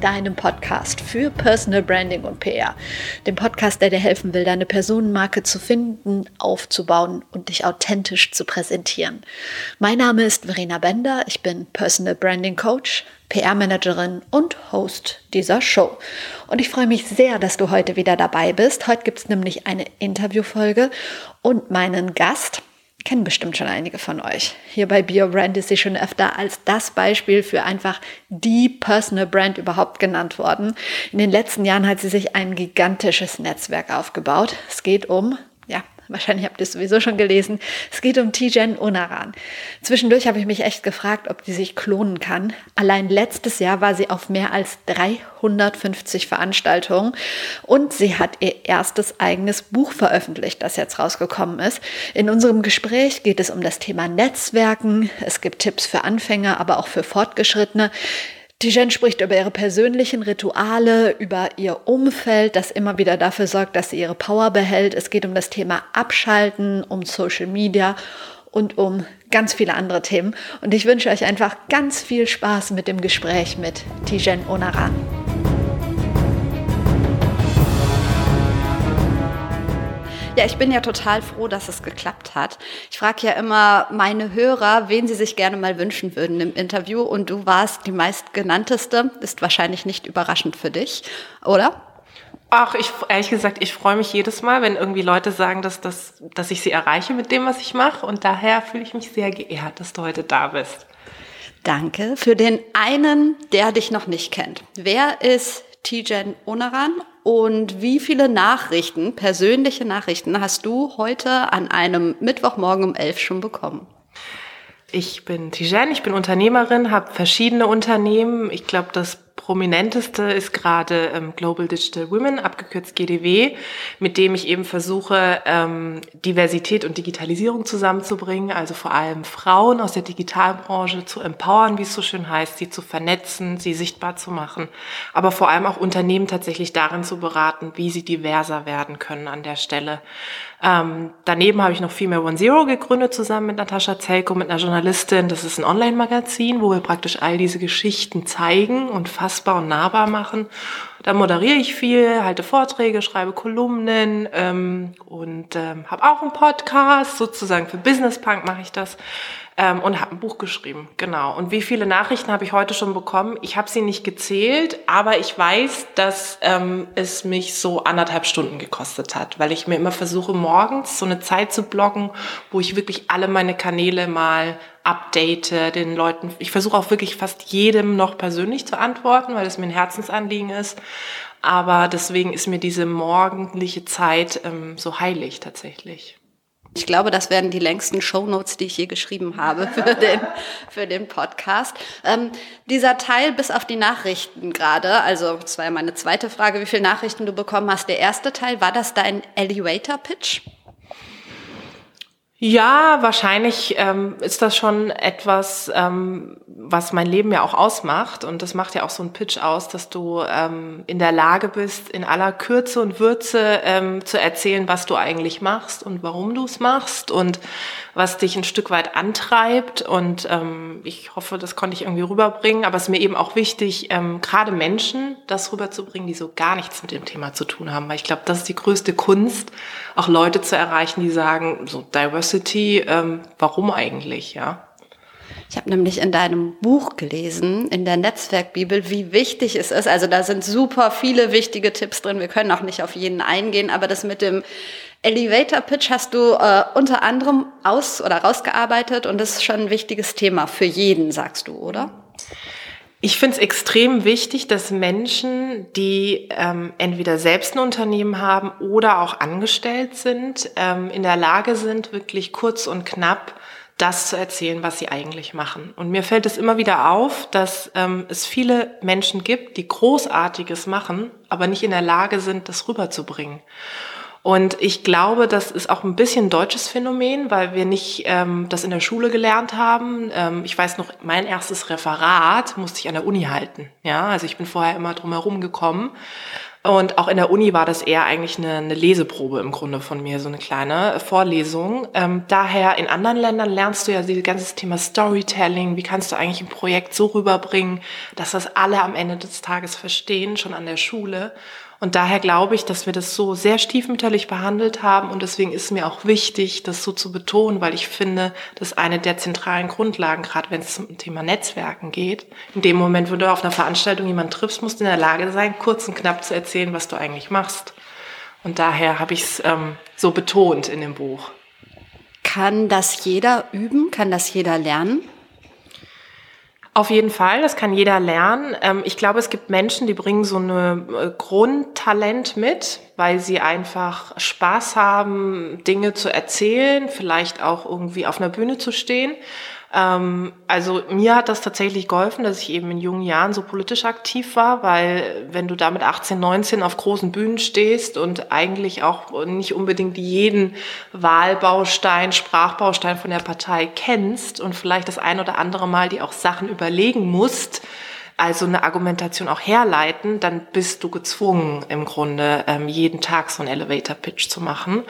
deinem Podcast für Personal Branding und PR. Dem Podcast, der dir helfen will, deine Personenmarke zu finden, aufzubauen und dich authentisch zu präsentieren. Mein Name ist Verena Bender, ich bin Personal Branding Coach, PR-Managerin und Host dieser Show. Und ich freue mich sehr, dass du heute wieder dabei bist. Heute gibt es nämlich eine Interviewfolge und meinen Gast, kennen bestimmt schon einige von euch. Hier bei BioBrand ist sie schon öfter als das Beispiel für einfach die Personal Brand überhaupt genannt worden. In den letzten Jahren hat sie sich ein gigantisches Netzwerk aufgebaut. Es geht um Wahrscheinlich habt ihr es sowieso schon gelesen. Es geht um Tijen Onaran. Zwischendurch habe ich mich echt gefragt, ob die sich klonen kann. Allein letztes Jahr war sie auf mehr als 350 Veranstaltungen und sie hat ihr erstes eigenes Buch veröffentlicht, das jetzt rausgekommen ist. In unserem Gespräch geht es um das Thema Netzwerken. Es gibt Tipps für Anfänger, aber auch für Fortgeschrittene. Tijen spricht über ihre persönlichen Rituale, über ihr Umfeld, das immer wieder dafür sorgt, dass sie ihre Power behält. Es geht um das Thema Abschalten, um Social Media und um ganz viele andere Themen. Und ich wünsche euch einfach ganz viel Spaß mit dem Gespräch mit Tijen Onaran. Ja, ich bin ja total froh, dass es geklappt hat. Ich frage ja immer meine Hörer, wen sie sich gerne mal wünschen würden im Interview. Und du warst die meistgenannteste. Ist wahrscheinlich nicht überraschend für dich, oder? Ach, ich ehrlich gesagt, ich freue mich jedes Mal, wenn irgendwie Leute sagen, dass, dass, dass ich sie erreiche mit dem, was ich mache. Und daher fühle ich mich sehr geehrt, dass du heute da bist. Danke. Für den einen, der dich noch nicht kennt. Wer ist Tijen Onaran und wie viele Nachrichten, persönliche Nachrichten, hast du heute an einem Mittwochmorgen um elf schon bekommen? Ich bin Tijen, ich bin Unternehmerin, habe verschiedene Unternehmen. Ich glaube, das prominenteste ist gerade ähm, Global Digital Women, abgekürzt GDW, mit dem ich eben versuche, ähm, Diversität und Digitalisierung zusammenzubringen, also vor allem Frauen aus der Digitalbranche zu empowern, wie es so schön heißt, sie zu vernetzen, sie sichtbar zu machen, aber vor allem auch Unternehmen tatsächlich darin zu beraten, wie sie diverser werden können an der Stelle. Ähm, daneben habe ich noch Female One Zero gegründet, zusammen mit Natascha Zelko, mit einer Journalistin. Das ist ein Online-Magazin, wo wir praktisch all diese Geschichten zeigen und fassbar und nahbar machen. Da moderiere ich viel, halte Vorträge, schreibe Kolumnen ähm, und ähm, habe auch einen Podcast, sozusagen für Business Punk mache ich das ähm, und habe ein Buch geschrieben. Genau. Und wie viele Nachrichten habe ich heute schon bekommen? Ich habe sie nicht gezählt, aber ich weiß, dass ähm, es mich so anderthalb Stunden gekostet hat, weil ich mir immer versuche, morgens so eine Zeit zu blocken, wo ich wirklich alle meine Kanäle mal update, den Leuten. Ich versuche auch wirklich fast jedem noch persönlich zu antworten, weil es mir ein Herzensanliegen ist. Aber deswegen ist mir diese morgendliche Zeit ähm, so heilig tatsächlich. Ich glaube, das werden die längsten Shownotes, die ich je geschrieben habe für den, für den Podcast. Ähm, dieser Teil bis auf die Nachrichten gerade, also das war ja meine zweite Frage, wie viele Nachrichten du bekommen hast. Der erste Teil, war das dein Elevator Pitch? Ja, wahrscheinlich ähm, ist das schon etwas, ähm, was mein Leben ja auch ausmacht. Und das macht ja auch so ein Pitch aus, dass du ähm, in der Lage bist, in aller Kürze und Würze ähm, zu erzählen, was du eigentlich machst und warum du es machst und was dich ein Stück weit antreibt. Und ähm, ich hoffe, das konnte ich irgendwie rüberbringen. Aber es ist mir eben auch wichtig, ähm, gerade Menschen das rüberzubringen, die so gar nichts mit dem Thema zu tun haben. Weil ich glaube, das ist die größte Kunst, auch Leute zu erreichen, die sagen, so Diversity, ähm, warum eigentlich, ja? Ich habe nämlich in deinem Buch gelesen, in der Netzwerkbibel, wie wichtig es ist. Also da sind super viele wichtige Tipps drin. Wir können auch nicht auf jeden eingehen, aber das mit dem Elevator Pitch hast du äh, unter anderem aus oder rausgearbeitet und das ist schon ein wichtiges Thema für jeden, sagst du, oder? Ich finde es extrem wichtig, dass Menschen, die ähm, entweder selbst ein Unternehmen haben oder auch angestellt sind, ähm, in der Lage sind, wirklich kurz und knapp das zu erzählen, was sie eigentlich machen. Und mir fällt es immer wieder auf, dass ähm, es viele Menschen gibt, die Großartiges machen, aber nicht in der Lage sind, das rüberzubringen. Und ich glaube, das ist auch ein bisschen ein deutsches Phänomen, weil wir nicht ähm, das in der Schule gelernt haben. Ähm, ich weiß noch, mein erstes Referat musste ich an der Uni halten. Ja, also ich bin vorher immer drum herum gekommen. Und auch in der Uni war das eher eigentlich eine, eine Leseprobe im Grunde von mir, so eine kleine Vorlesung. Ähm, daher in anderen Ländern lernst du ja dieses ganze Thema Storytelling. Wie kannst du eigentlich ein Projekt so rüberbringen, dass das alle am Ende des Tages verstehen, schon an der Schule. Und daher glaube ich, dass wir das so sehr stiefmütterlich behandelt haben. Und deswegen ist mir auch wichtig, das so zu betonen, weil ich finde, das ist eine der zentralen Grundlagen, gerade wenn es zum Thema Netzwerken geht. In dem Moment, wo du auf einer Veranstaltung jemanden triffst, musst du in der Lage sein, kurz und knapp zu erzählen, was du eigentlich machst. Und daher habe ich es ähm, so betont in dem Buch. Kann das jeder üben? Kann das jeder lernen? Auf jeden Fall, das kann jeder lernen. Ähm, ich glaube, es gibt Menschen, die bringen so eine äh, Grundtalent mit, weil sie einfach Spaß haben, Dinge zu erzählen, vielleicht auch irgendwie auf einer Bühne zu stehen. Ähm, also mir hat das tatsächlich geholfen, dass ich eben in jungen Jahren so politisch aktiv war, weil wenn du da mit 18, 19 auf großen Bühnen stehst und eigentlich auch nicht unbedingt jeden Wahlbaustein, Sprachbaustein von der Partei kennst und vielleicht das ein oder andere Mal die auch Sachen überlegen musst, also eine Argumentation auch herleiten, dann bist du gezwungen, im Grunde ähm, jeden Tag so einen Elevator-Pitch zu machen.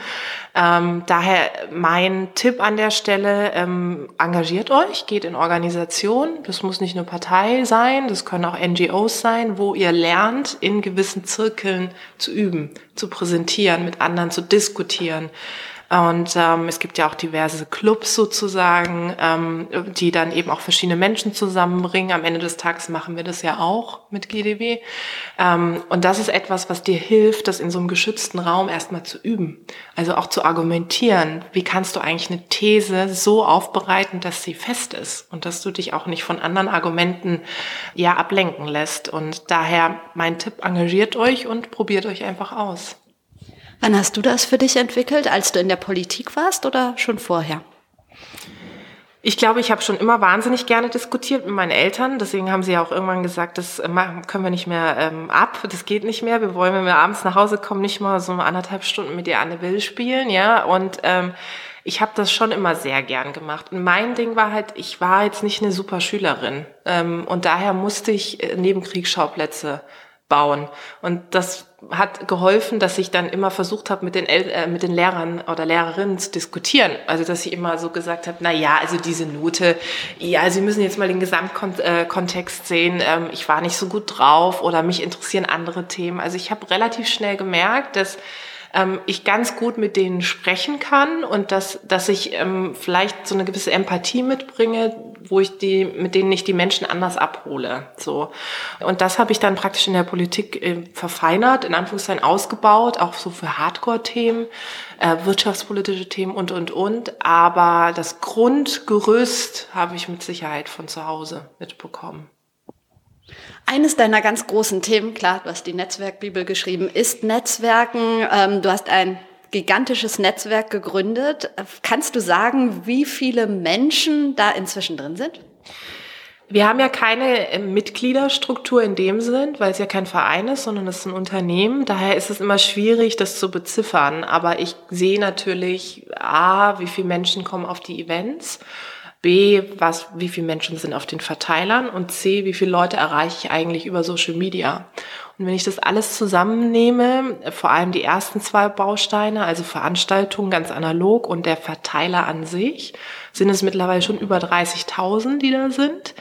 Ähm, daher mein Tipp an der Stelle, ähm, engagiert euch, geht in Organisation. Das muss nicht eine Partei sein, das können auch NGOs sein, wo ihr lernt, in gewissen Zirkeln zu üben, zu präsentieren, mit anderen zu diskutieren. Und ähm, es gibt ja auch diverse Clubs sozusagen, ähm, die dann eben auch verschiedene Menschen zusammenbringen. Am Ende des Tages machen wir das ja auch mit GDW. Ähm, und das ist etwas, was dir hilft, das in so einem geschützten Raum erstmal zu üben. Also auch zu argumentieren. Wie kannst du eigentlich eine These so aufbereiten, dass sie fest ist und dass du dich auch nicht von anderen Argumenten ja ablenken lässt. Und daher mein Tipp, engagiert euch und probiert euch einfach aus. Wann hast du das für dich entwickelt? Als du in der Politik warst oder schon vorher? Ich glaube, ich habe schon immer wahnsinnig gerne diskutiert mit meinen Eltern. Deswegen haben sie ja auch irgendwann gesagt, das äh, können wir nicht mehr ähm, ab, das geht nicht mehr. Wir wollen, wenn wir abends nach Hause kommen, nicht mal so anderthalb Stunden mit dir Anne Will spielen, ja. Und ähm, ich habe das schon immer sehr gern gemacht. Und mein Ding war halt, ich war jetzt nicht eine super Schülerin ähm, und daher musste ich äh, Nebenkriegsschauplätze bauen. Und das hat geholfen, dass ich dann immer versucht habe, mit den, El äh, mit den Lehrern oder Lehrerinnen zu diskutieren. Also, dass ich immer so gesagt habe, na ja, also diese Note, ja, Sie müssen jetzt mal den Gesamtkontext sehen. Ähm, ich war nicht so gut drauf oder mich interessieren andere Themen. Also, ich habe relativ schnell gemerkt, dass ähm, ich ganz gut mit denen sprechen kann und dass, dass ich ähm, vielleicht so eine gewisse Empathie mitbringe, wo ich die, mit denen ich die Menschen anders abhole. So. Und das habe ich dann praktisch in der Politik äh, verfeinert, in Anführungszeichen ausgebaut, auch so für Hardcore-Themen, äh, wirtschaftspolitische Themen und, und, und. Aber das Grundgerüst habe ich mit Sicherheit von zu Hause mitbekommen. Eines deiner ganz großen Themen, klar, du hast die Netzwerkbibel geschrieben, ist Netzwerken. Ähm, du hast ein gigantisches Netzwerk gegründet. Kannst du sagen, wie viele Menschen da inzwischen drin sind? Wir haben ja keine äh, Mitgliederstruktur in dem Sinn, weil es ja kein Verein ist, sondern es ist ein Unternehmen. Daher ist es immer schwierig, das zu beziffern. Aber ich sehe natürlich, A, wie viele Menschen kommen auf die Events B, was, wie viele Menschen sind auf den Verteilern und C, wie viele Leute erreiche ich eigentlich über Social Media. Und wenn ich das alles zusammennehme, vor allem die ersten zwei Bausteine, also Veranstaltungen ganz analog und der Verteiler an sich, sind es mittlerweile schon über 30.000, die da sind.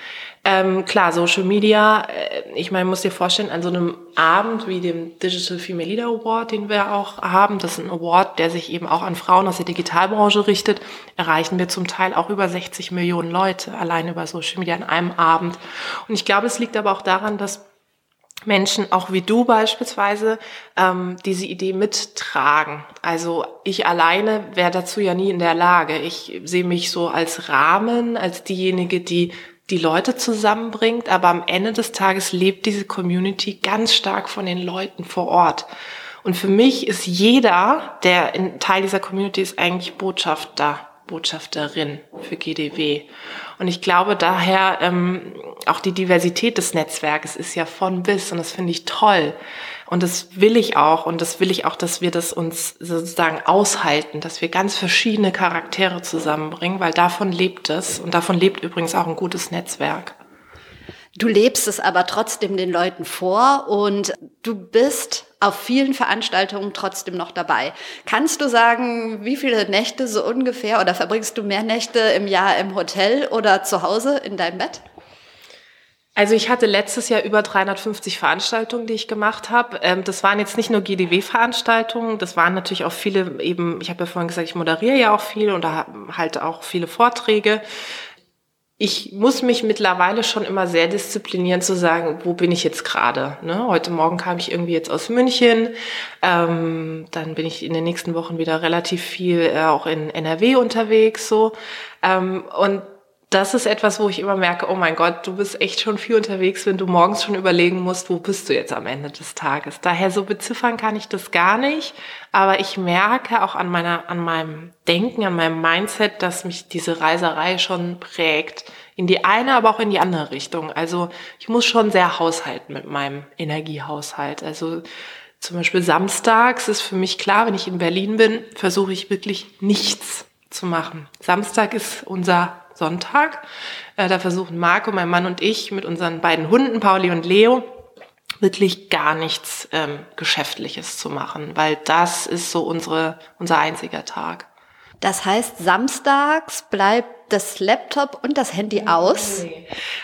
Ähm, klar, Social Media, äh, ich meine, muss dir vorstellen, an so einem Abend wie dem Digital Female Leader Award, den wir auch haben, das ist ein Award, der sich eben auch an Frauen aus der Digitalbranche richtet, erreichen wir zum Teil auch über 60 Millionen Leute allein über Social Media an einem Abend. Und ich glaube, es liegt aber auch daran, dass Menschen, auch wie du beispielsweise, ähm, diese Idee mittragen. Also ich alleine wäre dazu ja nie in der Lage. Ich sehe mich so als Rahmen, als diejenige, die die Leute zusammenbringt, aber am Ende des Tages lebt diese Community ganz stark von den Leuten vor Ort. Und für mich ist jeder, der Teil dieser Community ist, eigentlich Botschafter, Botschafterin für GDW. Und ich glaube daher, ähm, auch die Diversität des Netzwerkes ist ja von bis und das finde ich toll. Und das will ich auch und das will ich auch, dass wir das uns sozusagen aushalten, dass wir ganz verschiedene Charaktere zusammenbringen, weil davon lebt es und davon lebt übrigens auch ein gutes Netzwerk. Du lebst es aber trotzdem den Leuten vor und du bist auf vielen Veranstaltungen trotzdem noch dabei. Kannst du sagen, wie viele Nächte so ungefähr oder verbringst du mehr Nächte im Jahr im Hotel oder zu Hause in deinem Bett? Also ich hatte letztes Jahr über 350 Veranstaltungen, die ich gemacht habe. Ähm, das waren jetzt nicht nur GDW-Veranstaltungen, das waren natürlich auch viele eben, ich habe ja vorhin gesagt, ich moderiere ja auch viel und da halt auch viele Vorträge ich muss mich mittlerweile schon immer sehr disziplinieren zu sagen, wo bin ich jetzt gerade. Ne? Heute Morgen kam ich irgendwie jetzt aus München, ähm, dann bin ich in den nächsten Wochen wieder relativ viel äh, auch in NRW unterwegs so ähm, und das ist etwas, wo ich immer merke, oh mein Gott, du bist echt schon viel unterwegs, wenn du morgens schon überlegen musst, wo bist du jetzt am Ende des Tages. Daher so beziffern kann ich das gar nicht, aber ich merke auch an meiner, an meinem Denken, an meinem Mindset, dass mich diese Reiserei schon prägt. In die eine, aber auch in die andere Richtung. Also ich muss schon sehr haushalten mit meinem Energiehaushalt. Also zum Beispiel samstags ist für mich klar, wenn ich in Berlin bin, versuche ich wirklich nichts zu machen. Samstag ist unser Sonntag. Äh, da versuchen Marco, mein Mann und ich mit unseren beiden Hunden, Pauli und Leo, wirklich gar nichts ähm, Geschäftliches zu machen, weil das ist so unsere, unser einziger Tag. Das heißt, samstags bleibt das Laptop und das Handy aus?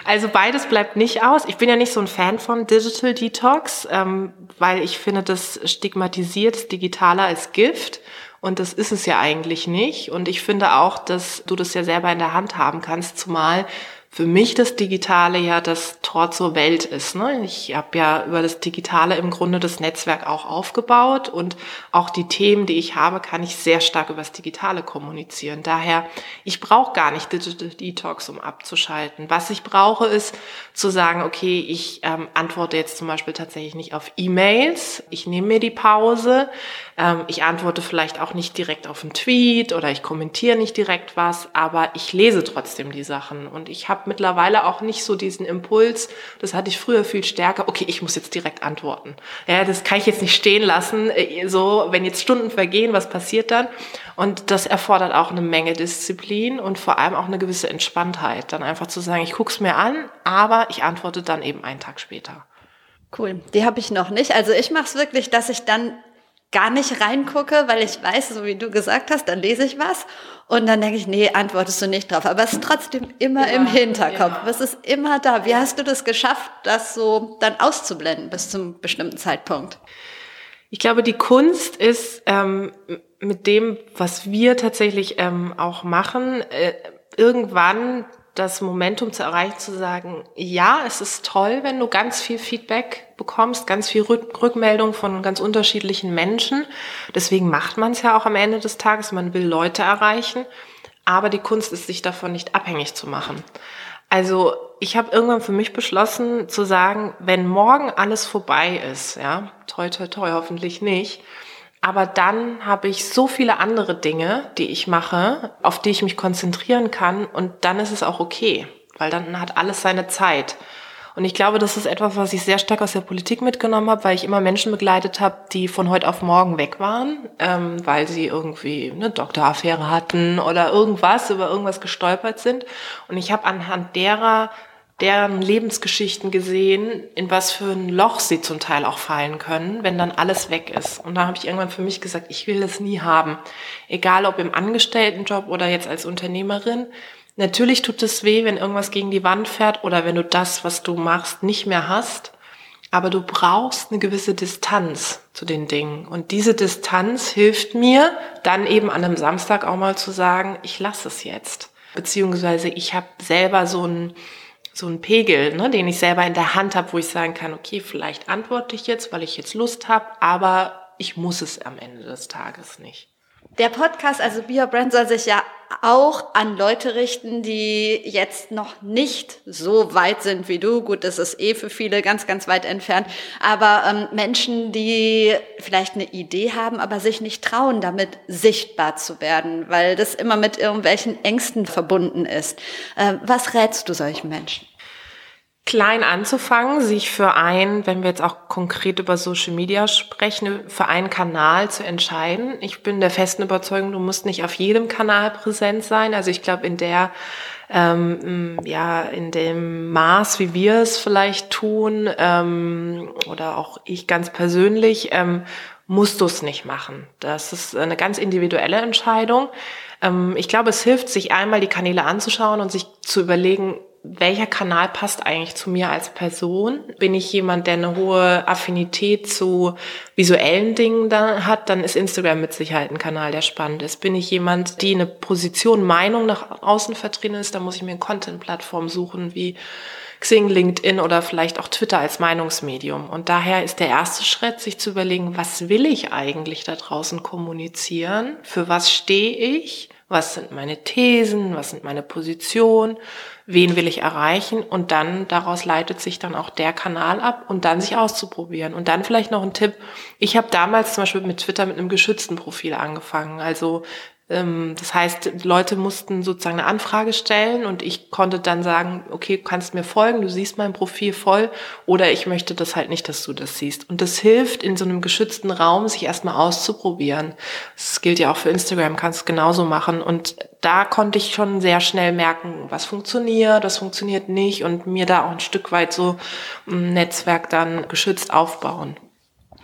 Also beides bleibt nicht aus. Ich bin ja nicht so ein Fan von Digital Detox, ähm, weil ich finde, das stigmatisiert das Digitale als Gift. Und das ist es ja eigentlich nicht. Und ich finde auch, dass du das ja selber in der Hand haben kannst, zumal für mich das Digitale ja das Tor zur Welt ist. Ne? Ich habe ja über das Digitale im Grunde das Netzwerk auch aufgebaut und auch die Themen, die ich habe, kann ich sehr stark über das Digitale kommunizieren. Daher, ich brauche gar nicht Digital Detox, um abzuschalten. Was ich brauche, ist zu sagen, okay, ich ähm, antworte jetzt zum Beispiel tatsächlich nicht auf E-Mails, ich nehme mir die Pause, ähm, ich antworte vielleicht auch nicht direkt auf einen Tweet oder ich kommentiere nicht direkt was, aber ich lese trotzdem die Sachen und ich habe mittlerweile auch nicht so diesen Impuls, das hatte ich früher viel stärker, okay, ich muss jetzt direkt antworten. Ja, das kann ich jetzt nicht stehen lassen, äh, so, wenn jetzt Stunden vergehen, was passiert dann? Und das erfordert auch eine Menge Disziplin und vor allem auch eine gewisse Entspanntheit, dann einfach zu sagen, ich guck's mir an, aber ich antworte dann eben einen Tag später. Cool, die habe ich noch nicht. Also ich mache es wirklich, dass ich dann gar nicht reingucke, weil ich weiß, so wie du gesagt hast, dann lese ich was und dann denke ich, nee, antwortest du nicht drauf. Aber es ist trotzdem immer, immer im Hinterkopf. Ja. Es ist immer da. Wie hast du das geschafft, das so dann auszublenden bis zum bestimmten Zeitpunkt? Ich glaube, die Kunst ist ähm, mit dem, was wir tatsächlich ähm, auch machen, äh, irgendwann das Momentum zu erreichen, zu sagen, ja, es ist toll, wenn du ganz viel Feedback bekommst, ganz viel Rückmeldung von ganz unterschiedlichen Menschen. Deswegen macht man es ja auch am Ende des Tages. Man will Leute erreichen. Aber die Kunst ist, sich davon nicht abhängig zu machen. Also ich habe irgendwann für mich beschlossen zu sagen, wenn morgen alles vorbei ist, ja, toi, toi, toi, hoffentlich nicht, aber dann habe ich so viele andere Dinge, die ich mache, auf die ich mich konzentrieren kann und dann ist es auch okay, weil dann hat alles seine Zeit. Und ich glaube, das ist etwas, was ich sehr stark aus der Politik mitgenommen habe, weil ich immer Menschen begleitet habe, die von heute auf morgen weg waren, ähm, weil sie irgendwie eine Doktoraffäre hatten oder irgendwas, über irgendwas gestolpert sind. Und ich habe anhand derer deren Lebensgeschichten gesehen, in was für ein Loch sie zum Teil auch fallen können, wenn dann alles weg ist. Und da habe ich irgendwann für mich gesagt, ich will das nie haben. Egal ob im Angestelltenjob oder jetzt als Unternehmerin. Natürlich tut es weh, wenn irgendwas gegen die Wand fährt oder wenn du das, was du machst, nicht mehr hast. Aber du brauchst eine gewisse Distanz zu den Dingen. Und diese Distanz hilft mir, dann eben an einem Samstag auch mal zu sagen, ich lasse es jetzt. Beziehungsweise ich habe selber so ein so ein Pegel, ne, den ich selber in der Hand habe, wo ich sagen kann, okay, vielleicht antworte ich jetzt, weil ich jetzt Lust habe, aber ich muss es am Ende des Tages nicht. Der Podcast, also Be Brand, soll sich ja auch an Leute richten, die jetzt noch nicht so weit sind wie du. Gut, das ist eh für viele ganz, ganz weit entfernt. Aber ähm, Menschen, die vielleicht eine Idee haben, aber sich nicht trauen, damit sichtbar zu werden, weil das immer mit irgendwelchen Ängsten verbunden ist. Äh, was rätst du solchen Menschen? Klein anzufangen, sich für ein, wenn wir jetzt auch konkret über Social Media sprechen, für einen Kanal zu entscheiden. Ich bin der festen Überzeugung, du musst nicht auf jedem Kanal präsent sein. Also ich glaube, in der ähm, ja, in dem Maß, wie wir es vielleicht tun, ähm, oder auch ich ganz persönlich, ähm, musst du es nicht machen. Das ist eine ganz individuelle Entscheidung. Ähm, ich glaube, es hilft, sich einmal die Kanäle anzuschauen und sich zu überlegen, welcher Kanal passt eigentlich zu mir als Person? Bin ich jemand, der eine hohe Affinität zu visuellen Dingen da hat, dann ist Instagram mit Sicherheit ein Kanal, der spannend ist. Bin ich jemand, die eine Position, Meinung nach außen vertreten ist, dann muss ich mir eine Content-Plattform suchen wie Xing, LinkedIn oder vielleicht auch Twitter als Meinungsmedium. Und daher ist der erste Schritt, sich zu überlegen, was will ich eigentlich da draußen kommunizieren? Für was stehe ich? Was sind meine Thesen? Was sind meine Positionen? wen will ich erreichen und dann daraus leitet sich dann auch der Kanal ab und dann sich auszuprobieren. Und dann vielleicht noch ein Tipp. Ich habe damals zum Beispiel mit Twitter mit einem geschützten Profil angefangen. Also das heißt, Leute mussten sozusagen eine Anfrage stellen und ich konnte dann sagen, okay, du kannst mir folgen, du siehst mein Profil voll oder ich möchte das halt nicht, dass du das siehst. Und das hilft in so einem geschützten Raum, sich erstmal auszuprobieren. Das gilt ja auch für Instagram, kannst du genauso machen. Und da konnte ich schon sehr schnell merken, was funktioniert, was funktioniert nicht und mir da auch ein Stück weit so ein Netzwerk dann geschützt aufbauen.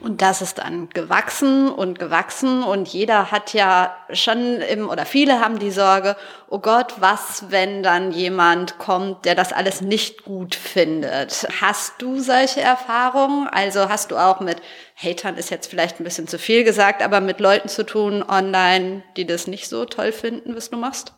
Und das ist dann gewachsen und gewachsen und jeder hat ja schon im, oder viele haben die Sorge, oh Gott, was, wenn dann jemand kommt, der das alles nicht gut findet? Hast du solche Erfahrungen? Also hast du auch mit Hatern ist jetzt vielleicht ein bisschen zu viel gesagt, aber mit Leuten zu tun online, die das nicht so toll finden, was du machst?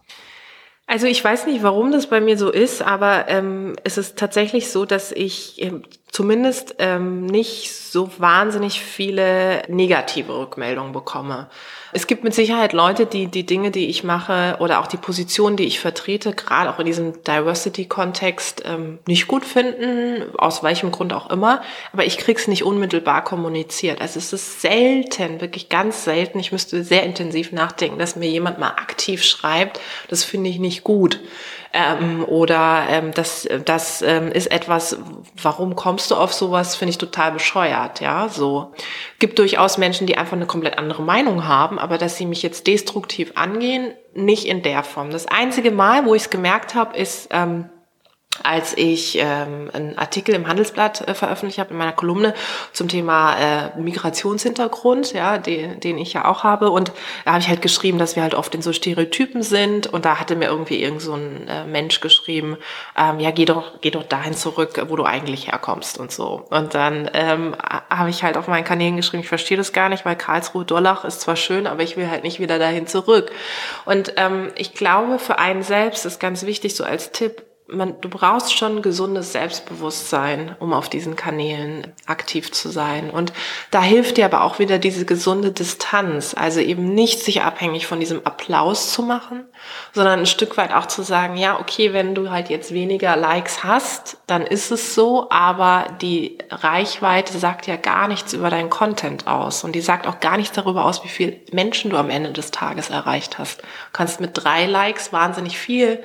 Also ich weiß nicht, warum das bei mir so ist, aber ähm, es ist tatsächlich so, dass ich ähm, zumindest ähm, nicht so wahnsinnig viele negative Rückmeldungen bekomme. Es gibt mit Sicherheit Leute, die die Dinge, die ich mache oder auch die Position, die ich vertrete, gerade auch in diesem Diversity-Kontext ähm, nicht gut finden, aus welchem Grund auch immer. Aber ich krieg's nicht unmittelbar kommuniziert. Also es ist selten, wirklich ganz selten. Ich müsste sehr intensiv nachdenken, dass mir jemand mal aktiv schreibt. Das finde ich nicht gut ähm, oder ähm, das, das ähm, ist etwas, warum kommst du auf sowas, finde ich total bescheuert, ja, so. Gibt durchaus Menschen, die einfach eine komplett andere Meinung haben, aber dass sie mich jetzt destruktiv angehen, nicht in der Form. Das einzige Mal, wo ich es gemerkt habe, ist, ähm, als ich ähm, einen Artikel im Handelsblatt äh, veröffentlicht habe in meiner Kolumne zum Thema äh, Migrationshintergrund, ja, den, den ich ja auch habe. Und da habe ich halt geschrieben, dass wir halt oft in so Stereotypen sind. Und da hatte mir irgendwie irgend so ein äh, Mensch geschrieben, ähm, ja, geh doch, geh doch dahin zurück, wo du eigentlich herkommst und so. Und dann ähm, habe ich halt auf meinen Kanälen geschrieben, ich verstehe das gar nicht, weil Karlsruhe Dollach ist zwar schön, aber ich will halt nicht wieder dahin zurück. Und ähm, ich glaube, für einen selbst ist ganz wichtig, so als Tipp, man, du brauchst schon gesundes Selbstbewusstsein, um auf diesen Kanälen aktiv zu sein. Und da hilft dir aber auch wieder diese gesunde Distanz. Also eben nicht sich abhängig von diesem Applaus zu machen, sondern ein Stück weit auch zu sagen, ja, okay, wenn du halt jetzt weniger Likes hast, dann ist es so, aber die Reichweite sagt ja gar nichts über deinen Content aus. Und die sagt auch gar nichts darüber aus, wie viele Menschen du am Ende des Tages erreicht hast. Du kannst mit drei Likes wahnsinnig viel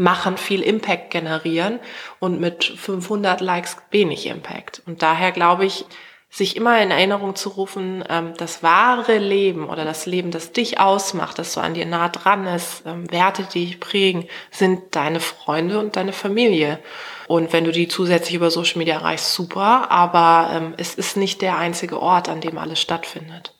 machen, viel Impact generieren und mit 500 Likes wenig Impact. Und daher glaube ich, sich immer in Erinnerung zu rufen, ähm, das wahre Leben oder das Leben, das dich ausmacht, das so an dir nah dran ist, ähm, Werte, die dich prägen, sind deine Freunde und deine Familie. Und wenn du die zusätzlich über Social Media erreichst, super, aber ähm, es ist nicht der einzige Ort, an dem alles stattfindet.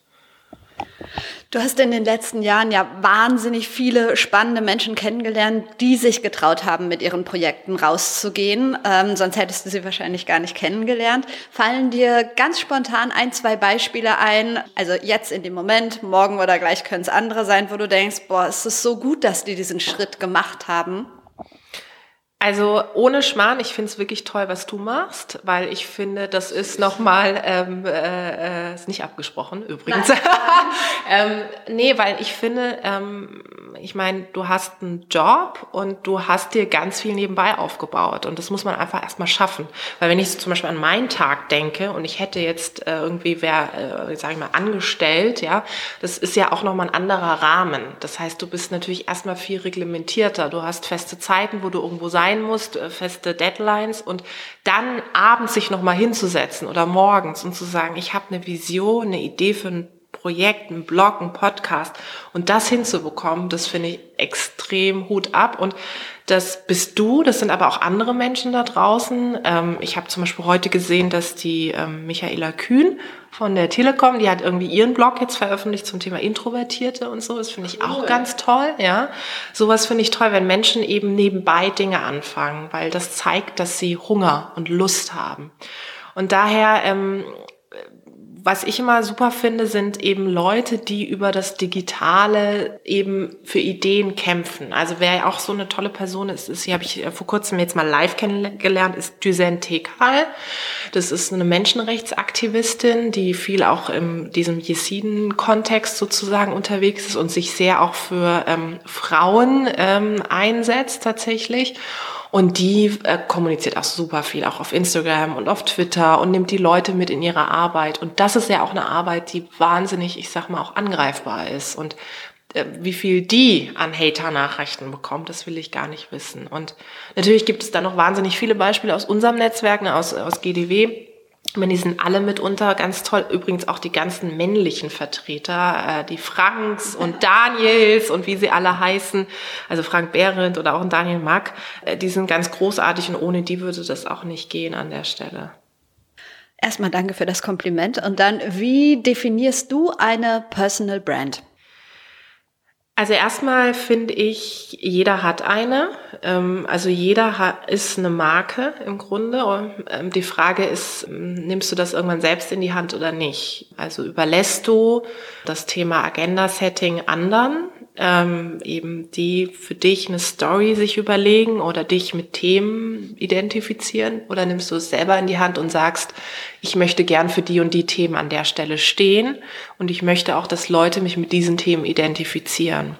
Du hast in den letzten Jahren ja wahnsinnig viele spannende Menschen kennengelernt, die sich getraut haben, mit ihren Projekten rauszugehen. Ähm, sonst hättest du sie wahrscheinlich gar nicht kennengelernt. Fallen dir ganz spontan ein, zwei Beispiele ein? Also jetzt in dem Moment, morgen oder gleich können es andere sein, wo du denkst, boah, es ist so gut, dass die diesen Schritt gemacht haben. Also ohne Schmarrn, ich finde es wirklich toll, was du machst, weil ich finde, das ist nochmal, ähm, äh, äh, ist nicht abgesprochen übrigens. ähm, nee, weil ich finde, ähm, ich meine, du hast einen Job und du hast dir ganz viel nebenbei aufgebaut und das muss man einfach erstmal schaffen. Weil wenn ich so zum Beispiel an meinen Tag denke und ich hätte jetzt äh, irgendwie wer, äh, sag ich mal, angestellt, ja, das ist ja auch nochmal ein anderer Rahmen. Das heißt, du bist natürlich erstmal viel reglementierter. Du hast feste Zeiten, wo du irgendwo sein sein musst, äh, feste Deadlines und dann abends sich nochmal hinzusetzen oder morgens und zu sagen, ich habe eine Vision, eine Idee für ein Projekt, ein Blog, ein Podcast und das hinzubekommen, das finde ich extrem Hut ab und das bist du, das sind aber auch andere Menschen da draußen. Ähm, ich habe zum Beispiel heute gesehen, dass die ähm, Michaela Kühn von der Telekom, die hat irgendwie ihren Blog jetzt veröffentlicht zum Thema Introvertierte und so. Das finde ich auch ganz toll, ja. Sowas finde ich toll, wenn Menschen eben nebenbei Dinge anfangen, weil das zeigt, dass sie Hunger und Lust haben. Und daher ähm, was ich immer super finde, sind eben Leute, die über das Digitale eben für Ideen kämpfen. Also wer auch so eine tolle Person ist, ist hier habe ich vor kurzem jetzt mal live kennengelernt, ist Düsen Tekal. Das ist eine Menschenrechtsaktivistin, die viel auch in diesem Jesiden-Kontext sozusagen unterwegs ist und sich sehr auch für ähm, Frauen ähm, einsetzt tatsächlich. Und die äh, kommuniziert auch super viel, auch auf Instagram und auf Twitter und nimmt die Leute mit in ihre Arbeit. Und das ist ja auch eine Arbeit, die wahnsinnig, ich sag mal, auch angreifbar ist. Und äh, wie viel die an Hater-Nachrichten bekommt, das will ich gar nicht wissen. Und natürlich gibt es da noch wahnsinnig viele Beispiele aus unserem Netzwerk, ne, aus, aus GDW die sind alle mitunter ganz toll. Übrigens auch die ganzen männlichen Vertreter, äh, die Franks und Daniels und wie sie alle heißen, also Frank Behrendt oder auch Daniel Mack, äh, die sind ganz großartig und ohne die würde das auch nicht gehen an der Stelle. Erstmal danke für das Kompliment. Und dann, wie definierst du eine Personal Brand? Also erstmal finde ich, jeder hat eine. Ähm, also jeder ist eine Marke im Grunde. Ähm, die Frage ist, ähm, nimmst du das irgendwann selbst in die Hand oder nicht? Also überlässt du das Thema Agenda-Setting anderen? Ähm, eben die für dich eine Story sich überlegen oder dich mit Themen identifizieren? Oder nimmst du es selber in die Hand und sagst, ich möchte gern für die und die Themen an der Stelle stehen und ich möchte auch, dass Leute mich mit diesen Themen identifizieren?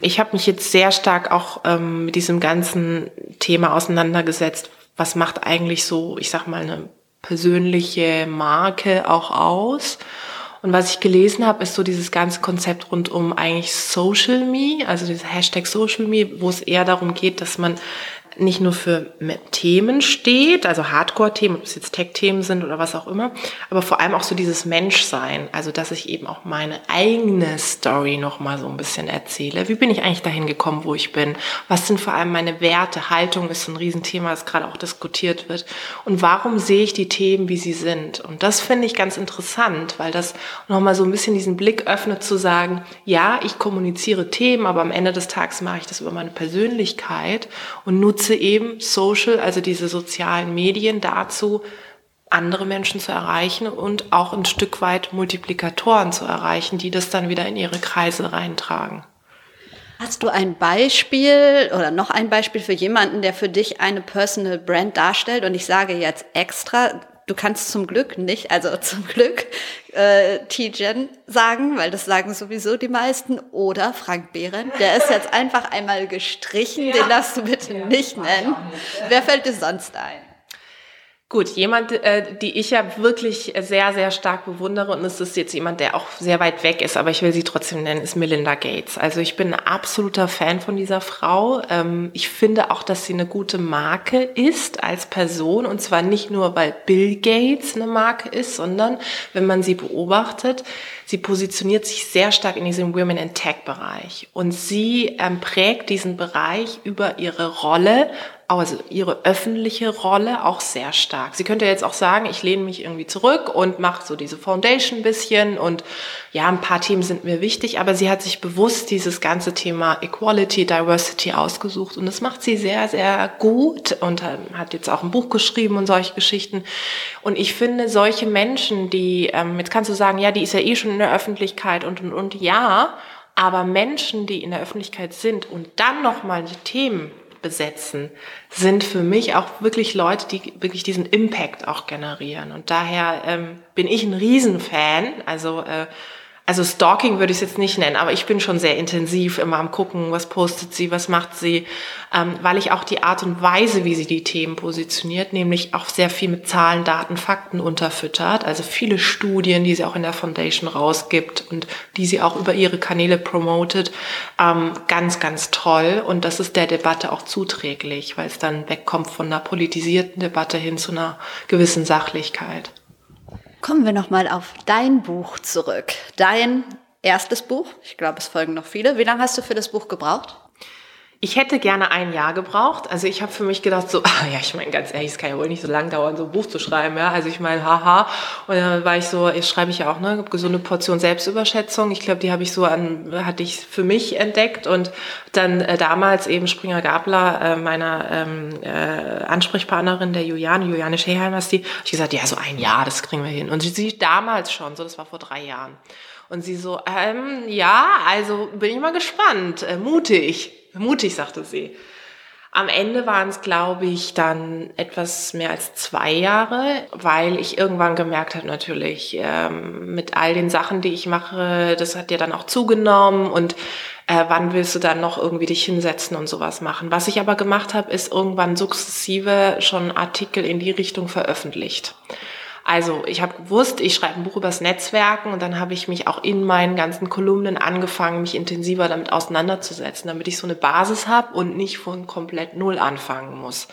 Ich habe mich jetzt sehr stark auch ähm, mit diesem ganzen Thema auseinandergesetzt. Was macht eigentlich so, ich sag mal, eine persönliche Marke auch aus? Und was ich gelesen habe, ist so dieses ganze Konzept rund um eigentlich Social Me, also dieser Hashtag Social Me, wo es eher darum geht, dass man nicht nur für Themen steht, also Hardcore-Themen, ob es jetzt Tech-Themen sind oder was auch immer, aber vor allem auch so dieses Menschsein, also dass ich eben auch meine eigene Story nochmal so ein bisschen erzähle. Wie bin ich eigentlich dahin gekommen, wo ich bin? Was sind vor allem meine Werte? Haltung ist ein Riesenthema, das gerade auch diskutiert wird. Und warum sehe ich die Themen, wie sie sind? Und das finde ich ganz interessant, weil das nochmal so ein bisschen diesen Blick öffnet zu sagen, ja, ich kommuniziere Themen, aber am Ende des Tages mache ich das über meine Persönlichkeit und nutze nutze eben Social, also diese sozialen Medien dazu, andere Menschen zu erreichen und auch ein Stück weit Multiplikatoren zu erreichen, die das dann wieder in ihre Kreise reintragen. Hast du ein Beispiel oder noch ein Beispiel für jemanden, der für dich eine Personal Brand darstellt? Und ich sage jetzt extra, du kannst zum Glück nicht, also zum Glück äh, T-Gen sagen, weil das sagen sowieso die meisten, oder Frank Behren. Der ist jetzt einfach einmal gestrichen, ja. den darfst du bitte ja, nicht nennen. Wer fällt dir sonst ein? Gut, jemand, äh, die ich ja wirklich sehr, sehr stark bewundere, und es ist jetzt jemand, der auch sehr weit weg ist, aber ich will sie trotzdem nennen, ist Melinda Gates. Also ich bin ein absoluter Fan von dieser Frau. Ähm, ich finde auch, dass sie eine gute Marke ist als Person, und zwar nicht nur, weil Bill Gates eine Marke ist, sondern wenn man sie beobachtet, sie positioniert sich sehr stark in diesem Women in Tech Bereich und sie ähm, prägt diesen Bereich über ihre Rolle also ihre öffentliche Rolle auch sehr stark. Sie könnte jetzt auch sagen, ich lehne mich irgendwie zurück und mache so diese Foundation ein bisschen und ja, ein paar Themen sind mir wichtig, aber sie hat sich bewusst dieses ganze Thema Equality, Diversity ausgesucht und das macht sie sehr, sehr gut und hat jetzt auch ein Buch geschrieben und solche Geschichten. Und ich finde, solche Menschen, die, ähm, jetzt kannst du sagen, ja, die ist ja eh schon in der Öffentlichkeit und, und, und ja, aber Menschen, die in der Öffentlichkeit sind und dann nochmal die Themen besetzen, sind für mich auch wirklich Leute, die wirklich diesen Impact auch generieren. Und daher ähm, bin ich ein Riesenfan. Also äh, also Stalking würde ich es jetzt nicht nennen, aber ich bin schon sehr intensiv immer am gucken, was postet sie, was macht sie, ähm, weil ich auch die Art und Weise, wie sie die Themen positioniert, nämlich auch sehr viel mit Zahlen, Daten, Fakten unterfüttert. Also viele Studien, die sie auch in der Foundation rausgibt und die sie auch über ihre Kanäle promotet, ähm, ganz, ganz toll. Und das ist der Debatte auch zuträglich, weil es dann wegkommt von einer politisierten Debatte hin zu einer gewissen Sachlichkeit. Kommen wir nochmal auf dein Buch zurück. Dein erstes Buch. Ich glaube, es folgen noch viele. Wie lange hast du für das Buch gebraucht? Ich hätte gerne ein Jahr gebraucht. Also ich habe für mich gedacht, so, ah, ja, ich meine, ganz ehrlich, es kann ja wohl nicht so lang dauern, so ein Buch zu schreiben. Ja? Also ich meine, haha. Und dann war ich so, ich schreibe ich ja auch, ne, gesunde Portion Selbstüberschätzung. Ich glaube, die habe ich so an, hatte ich für mich entdeckt. Und dann äh, damals eben Springer Gabler, äh, meiner ähm, äh, Ansprechpartnerin, der Juliane, Juliane Scheheim, hast die, ich gesagt, ja, so ein Jahr, das kriegen wir hin. Und sie damals schon, so, das war vor drei Jahren. Und sie so, ähm, ja, also bin ich mal gespannt, äh, mutig. Mutig, sagte sie. Am Ende waren es, glaube ich, dann etwas mehr als zwei Jahre, weil ich irgendwann gemerkt habe, natürlich, ähm, mit all den Sachen, die ich mache, das hat ja dann auch zugenommen und äh, wann willst du dann noch irgendwie dich hinsetzen und sowas machen. Was ich aber gemacht habe, ist irgendwann sukzessive schon Artikel in die Richtung veröffentlicht. Also ich habe gewusst, ich schreibe ein Buch übers Netzwerken und dann habe ich mich auch in meinen ganzen Kolumnen angefangen, mich intensiver damit auseinanderzusetzen, damit ich so eine Basis habe und nicht von komplett null anfangen muss.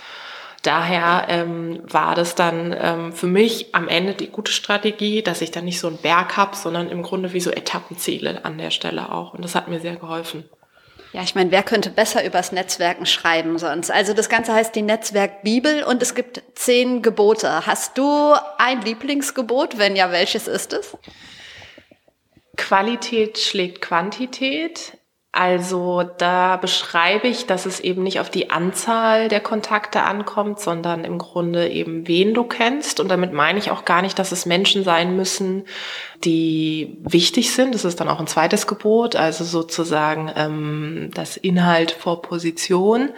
Daher ähm, war das dann ähm, für mich am Ende die gute Strategie, dass ich dann nicht so einen Berg habe, sondern im Grunde wie so Etappenziele an der Stelle auch. Und das hat mir sehr geholfen. Ja, ich meine, wer könnte besser übers Netzwerken schreiben sonst? Also das Ganze heißt die Netzwerkbibel und es gibt zehn Gebote. Hast du ein Lieblingsgebot? Wenn ja, welches ist es? Qualität schlägt Quantität. Also da beschreibe ich, dass es eben nicht auf die Anzahl der Kontakte ankommt, sondern im Grunde eben wen du kennst. Und damit meine ich auch gar nicht, dass es Menschen sein müssen, die wichtig sind. Das ist dann auch ein zweites Gebot, also sozusagen ähm, das Inhalt vor Position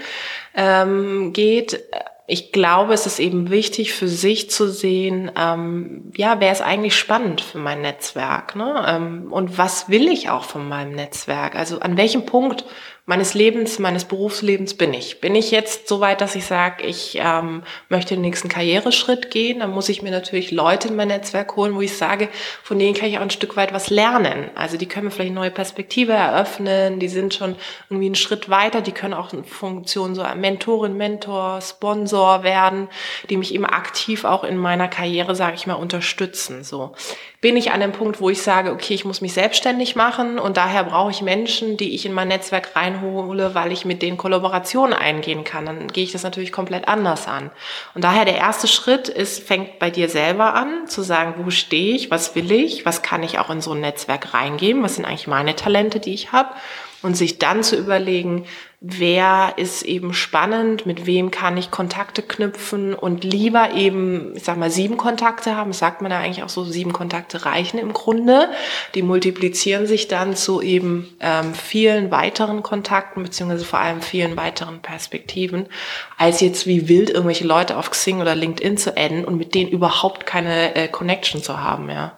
ähm, geht ich glaube, es ist eben wichtig für sich zu sehen, ähm, ja, wer ist eigentlich spannend für mein Netzwerk, ne? Ähm, und was will ich auch von meinem Netzwerk? Also an welchem Punkt meines Lebens, meines Berufslebens bin ich? Bin ich jetzt so weit, dass ich sage, ich ähm, möchte den nächsten Karriereschritt gehen? Dann muss ich mir natürlich Leute in mein Netzwerk holen, wo ich sage, von denen kann ich auch ein Stück weit was lernen. Also die können mir vielleicht eine neue Perspektive eröffnen, die sind schon irgendwie einen Schritt weiter, die können auch in Funktion so Mentorin, Mentor, Sponsor werden, die mich eben aktiv auch in meiner Karriere, sage ich mal, unterstützen. So bin ich an dem Punkt, wo ich sage, okay, ich muss mich selbstständig machen und daher brauche ich Menschen, die ich in mein Netzwerk reinhole, weil ich mit denen Kollaborationen eingehen kann. Dann gehe ich das natürlich komplett anders an. Und daher der erste Schritt ist, fängt bei dir selber an, zu sagen, wo stehe ich, was will ich, was kann ich auch in so ein Netzwerk reingeben, was sind eigentlich meine Talente, die ich habe und sich dann zu überlegen, wer ist eben spannend, mit wem kann ich Kontakte knüpfen und lieber eben, ich sag mal, sieben Kontakte haben, das sagt man ja eigentlich auch so, sieben Kontakte reichen im Grunde. Die multiplizieren sich dann zu eben ähm, vielen weiteren Kontakten, beziehungsweise vor allem vielen weiteren Perspektiven, als jetzt wie wild irgendwelche Leute auf Xing oder LinkedIn zu adden und mit denen überhaupt keine äh, Connection zu haben, ja.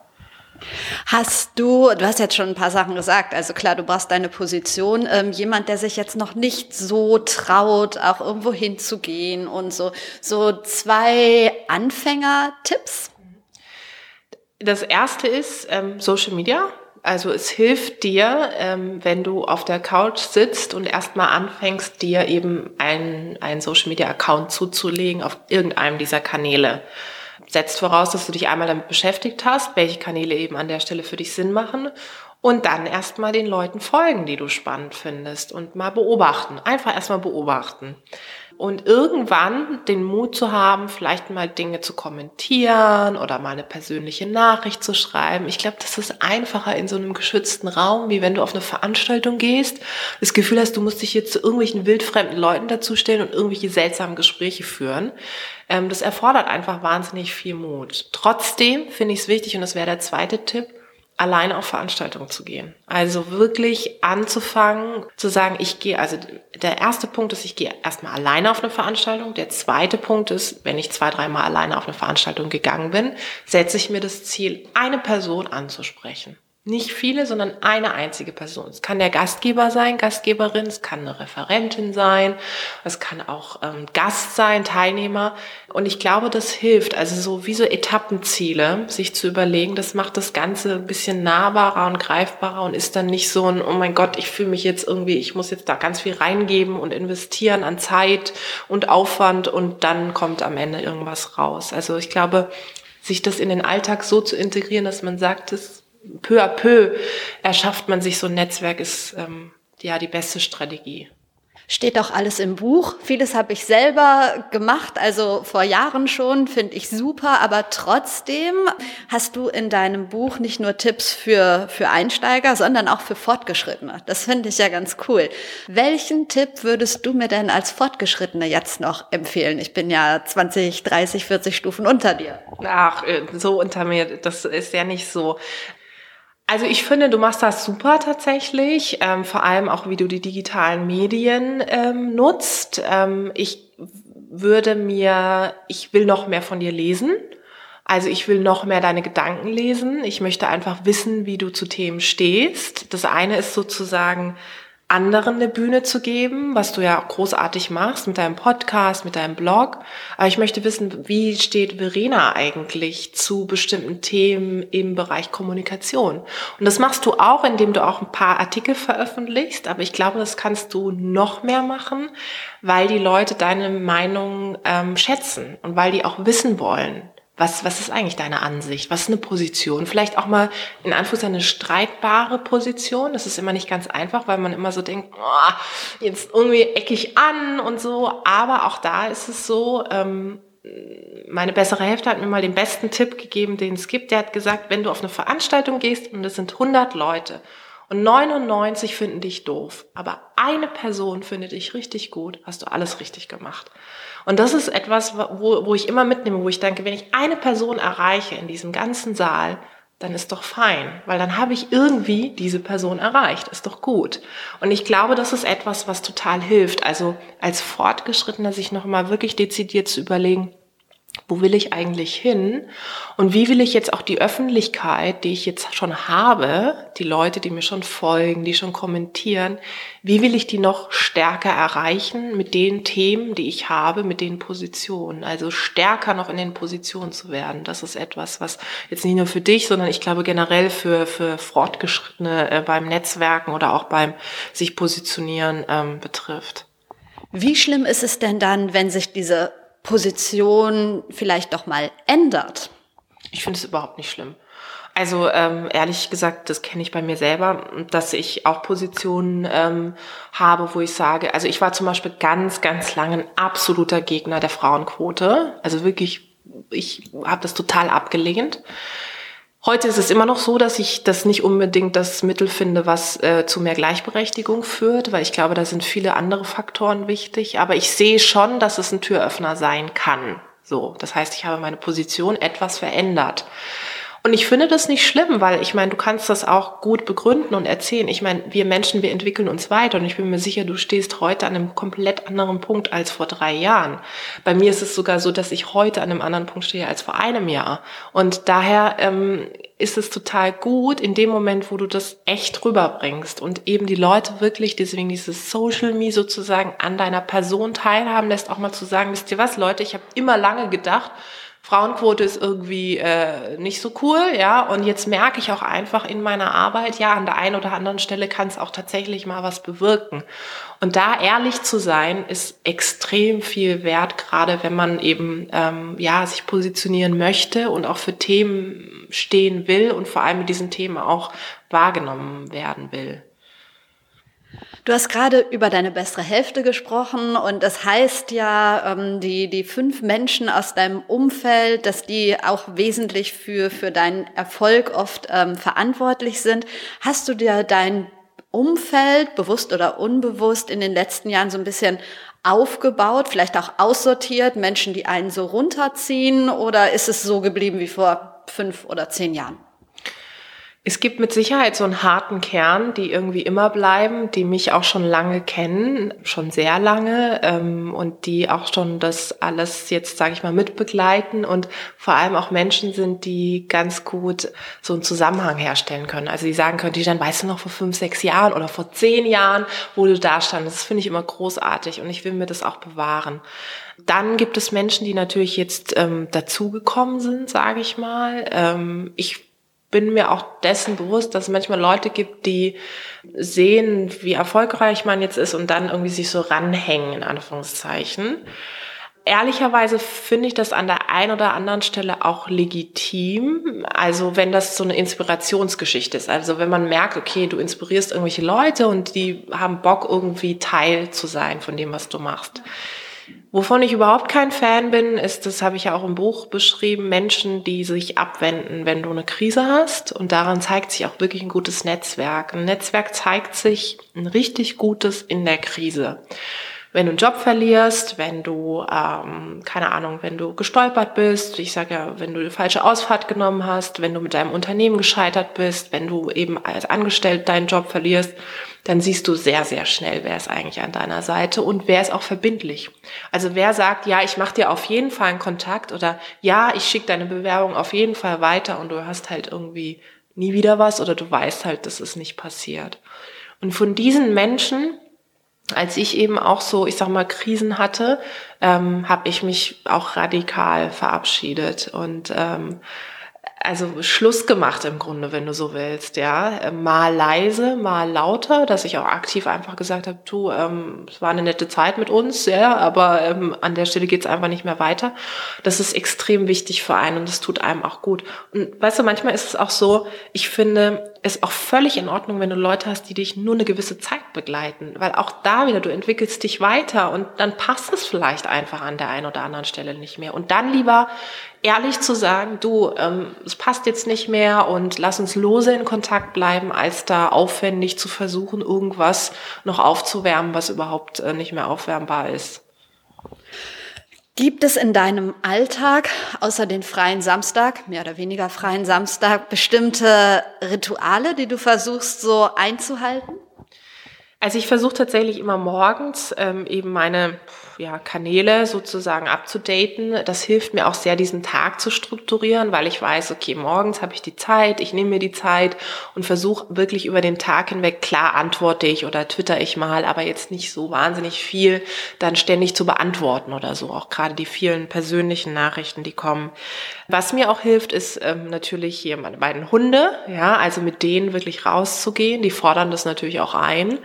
Hast du, du hast jetzt schon ein paar Sachen gesagt, also klar, du brauchst deine Position. Ähm, jemand, der sich jetzt noch nicht so traut, auch irgendwo hinzugehen und so, so zwei Anfänger-Tipps? Das erste ist ähm, Social Media. Also es hilft dir, ähm, wenn du auf der Couch sitzt und erstmal anfängst, dir eben einen, einen Social Media Account zuzulegen auf irgendeinem dieser Kanäle setzt voraus, dass du dich einmal damit beschäftigt hast, welche Kanäle eben an der Stelle für dich Sinn machen und dann erstmal den Leuten folgen, die du spannend findest und mal beobachten. Einfach erstmal beobachten. Und irgendwann den Mut zu haben, vielleicht mal Dinge zu kommentieren oder mal eine persönliche Nachricht zu schreiben. Ich glaube, das ist einfacher in so einem geschützten Raum, wie wenn du auf eine Veranstaltung gehst, das Gefühl hast, du musst dich jetzt zu irgendwelchen wildfremden Leuten dazustellen und irgendwelche seltsamen Gespräche führen. Ähm, das erfordert einfach wahnsinnig viel Mut. Trotzdem finde ich es wichtig, und das wäre der zweite Tipp, alleine auf Veranstaltungen zu gehen. Also wirklich anzufangen zu sagen, ich gehe, also der erste Punkt ist, ich gehe erstmal alleine auf eine Veranstaltung. Der zweite Punkt ist, wenn ich zwei, dreimal alleine auf eine Veranstaltung gegangen bin, setze ich mir das Ziel, eine Person anzusprechen. Nicht viele, sondern eine einzige Person. Es kann der Gastgeber sein, Gastgeberin, es kann eine Referentin sein, es kann auch ähm, Gast sein, Teilnehmer. Und ich glaube, das hilft, also so wie so Etappenziele, sich zu überlegen, das macht das Ganze ein bisschen nahbarer und greifbarer und ist dann nicht so ein, oh mein Gott, ich fühle mich jetzt irgendwie, ich muss jetzt da ganz viel reingeben und investieren an Zeit und Aufwand und dann kommt am Ende irgendwas raus. Also ich glaube, sich das in den Alltag so zu integrieren, dass man sagt, das peu à peu erschafft man sich so ein Netzwerk, ist ähm, ja die beste Strategie. Steht auch alles im Buch. Vieles habe ich selber gemacht, also vor Jahren schon, finde ich super. Aber trotzdem hast du in deinem Buch nicht nur Tipps für, für Einsteiger, sondern auch für Fortgeschrittene. Das finde ich ja ganz cool. Welchen Tipp würdest du mir denn als Fortgeschrittene jetzt noch empfehlen? Ich bin ja 20, 30, 40 Stufen unter dir. Ach, äh, so unter mir, das ist ja nicht so. Also ich finde, du machst das super tatsächlich, ähm, vor allem auch, wie du die digitalen Medien ähm, nutzt. Ähm, ich würde mir, ich will noch mehr von dir lesen. Also ich will noch mehr deine Gedanken lesen. Ich möchte einfach wissen, wie du zu Themen stehst. Das eine ist sozusagen anderen eine Bühne zu geben, was du ja großartig machst mit deinem Podcast, mit deinem Blog. Aber ich möchte wissen, wie steht Verena eigentlich zu bestimmten Themen im Bereich Kommunikation? Und das machst du auch, indem du auch ein paar Artikel veröffentlichst. Aber ich glaube, das kannst du noch mehr machen, weil die Leute deine Meinung ähm, schätzen und weil die auch wissen wollen, was, was ist eigentlich deine Ansicht? Was ist eine Position? Vielleicht auch mal in Anführungszeichen eine streitbare Position. Das ist immer nicht ganz einfach, weil man immer so denkt, oh, jetzt irgendwie eckig an und so. Aber auch da ist es so, ähm, meine bessere Hälfte hat mir mal den besten Tipp gegeben, den es gibt. Der hat gesagt, wenn du auf eine Veranstaltung gehst und es sind 100 Leute und 99 finden dich doof, aber eine Person findet dich richtig gut, hast du alles richtig gemacht. Und das ist etwas, wo, wo ich immer mitnehme, wo ich denke, wenn ich eine Person erreiche in diesem ganzen Saal, dann ist doch fein, weil dann habe ich irgendwie diese Person erreicht, ist doch gut. Und ich glaube, das ist etwas, was total hilft. Also als Fortgeschrittener sich nochmal wirklich dezidiert zu überlegen, wo will ich eigentlich hin und wie will ich jetzt auch die Öffentlichkeit, die ich jetzt schon habe, die Leute, die mir schon folgen, die schon kommentieren, wie will ich die noch stärker erreichen mit den Themen, die ich habe, mit den Positionen, also stärker noch in den Positionen zu werden. Das ist etwas, was jetzt nicht nur für dich, sondern ich glaube generell für, für Fortgeschrittene äh, beim Netzwerken oder auch beim sich positionieren ähm, betrifft. Wie schlimm ist es denn dann, wenn sich diese Position vielleicht doch mal ändert? Ich finde es überhaupt nicht schlimm. Also ähm, ehrlich gesagt, das kenne ich bei mir selber, dass ich auch Positionen ähm, habe, wo ich sage, also ich war zum Beispiel ganz, ganz lange ein absoluter Gegner der Frauenquote. Also wirklich, ich habe das total abgelehnt. Heute ist es immer noch so, dass ich das nicht unbedingt das Mittel finde, was äh, zu mehr Gleichberechtigung führt, weil ich glaube, da sind viele andere Faktoren wichtig. Aber ich sehe schon, dass es ein Türöffner sein kann. So, das heißt, ich habe meine Position etwas verändert. Und ich finde das nicht schlimm, weil ich meine, du kannst das auch gut begründen und erzählen. Ich meine, wir Menschen, wir entwickeln uns weiter und ich bin mir sicher, du stehst heute an einem komplett anderen Punkt als vor drei Jahren. Bei mir ist es sogar so, dass ich heute an einem anderen Punkt stehe als vor einem Jahr. Und daher ähm, ist es total gut in dem Moment, wo du das echt rüberbringst und eben die Leute wirklich, deswegen dieses Social Me sozusagen an deiner Person teilhaben lässt, auch mal zu sagen, wisst ihr was, Leute, ich habe immer lange gedacht, Frauenquote ist irgendwie äh, nicht so cool, ja. Und jetzt merke ich auch einfach in meiner Arbeit, ja, an der einen oder anderen Stelle kann es auch tatsächlich mal was bewirken. Und da ehrlich zu sein, ist extrem viel wert, gerade wenn man eben ähm, ja sich positionieren möchte und auch für Themen stehen will und vor allem mit diesen Themen auch wahrgenommen werden will. Du hast gerade über deine bessere Hälfte gesprochen und das heißt ja, ähm, die, die fünf Menschen aus deinem Umfeld, dass die auch wesentlich für, für deinen Erfolg oft ähm, verantwortlich sind. Hast du dir dein Umfeld, bewusst oder unbewusst, in den letzten Jahren so ein bisschen aufgebaut, vielleicht auch aussortiert, Menschen, die einen so runterziehen, oder ist es so geblieben wie vor fünf oder zehn Jahren? Es gibt mit Sicherheit so einen harten Kern, die irgendwie immer bleiben, die mich auch schon lange kennen, schon sehr lange ähm, und die auch schon das alles jetzt, sage ich mal, mitbegleiten und vor allem auch Menschen sind, die ganz gut so einen Zusammenhang herstellen können. Also die sagen können, die dann weißt du noch vor fünf, sechs Jahren oder vor zehn Jahren, wo du da standest. Das finde ich immer großartig und ich will mir das auch bewahren. Dann gibt es Menschen, die natürlich jetzt ähm, dazugekommen sind, sage ich mal. Ähm, ich bin mir auch dessen bewusst, dass es manchmal Leute gibt, die sehen, wie erfolgreich man jetzt ist und dann irgendwie sich so ranhängen, in Anführungszeichen. Ehrlicherweise finde ich das an der einen oder anderen Stelle auch legitim. Also wenn das so eine Inspirationsgeschichte ist. Also wenn man merkt, okay, du inspirierst irgendwelche Leute und die haben Bock irgendwie Teil zu sein von dem, was du machst. Wovon ich überhaupt kein Fan bin, ist, das habe ich ja auch im Buch beschrieben, Menschen, die sich abwenden, wenn du eine Krise hast. Und daran zeigt sich auch wirklich ein gutes Netzwerk. Ein Netzwerk zeigt sich ein richtig gutes in der Krise wenn du einen Job verlierst, wenn du, ähm, keine Ahnung, wenn du gestolpert bist, ich sage ja, wenn du eine falsche Ausfahrt genommen hast, wenn du mit deinem Unternehmen gescheitert bist, wenn du eben als Angestellt deinen Job verlierst, dann siehst du sehr, sehr schnell, wer ist eigentlich an deiner Seite und wer ist auch verbindlich. Also wer sagt, ja, ich mache dir auf jeden Fall einen Kontakt oder ja, ich schicke deine Bewerbung auf jeden Fall weiter und du hast halt irgendwie nie wieder was oder du weißt halt, dass es nicht passiert. Und von diesen Menschen als ich eben auch so, ich sag mal, Krisen hatte, ähm, habe ich mich auch radikal verabschiedet und ähm, also Schluss gemacht im Grunde, wenn du so willst, ja. Mal leise, mal lauter, dass ich auch aktiv einfach gesagt habe, du, ähm, es war eine nette Zeit mit uns, ja, aber ähm, an der Stelle geht's einfach nicht mehr weiter. Das ist extrem wichtig für einen und das tut einem auch gut. Und weißt du, manchmal ist es auch so, ich finde, ist auch völlig in Ordnung, wenn du Leute hast, die dich nur eine gewisse Zeit begleiten, weil auch da wieder, du entwickelst dich weiter und dann passt es vielleicht einfach an der einen oder anderen Stelle nicht mehr. Und dann lieber ehrlich zu sagen, du, ähm, es passt jetzt nicht mehr und lass uns lose in Kontakt bleiben, als da aufwendig zu versuchen, irgendwas noch aufzuwärmen, was überhaupt äh, nicht mehr aufwärmbar ist. Gibt es in deinem Alltag, außer den freien Samstag, mehr oder weniger freien Samstag, bestimmte Rituale, die du versuchst so einzuhalten? Also ich versuche tatsächlich immer morgens ähm, eben meine ja, Kanäle sozusagen abzudaten. Das hilft mir auch sehr, diesen Tag zu strukturieren, weil ich weiß, okay, morgens habe ich die Zeit, ich nehme mir die Zeit und versuche wirklich über den Tag hinweg, klar antworte ich oder twitter ich mal, aber jetzt nicht so wahnsinnig viel dann ständig zu beantworten oder so. Auch gerade die vielen persönlichen Nachrichten, die kommen. Was mir auch hilft, ist ähm, natürlich hier meine beiden Hunde, ja, also mit denen wirklich rauszugehen. Die fordern das natürlich auch ein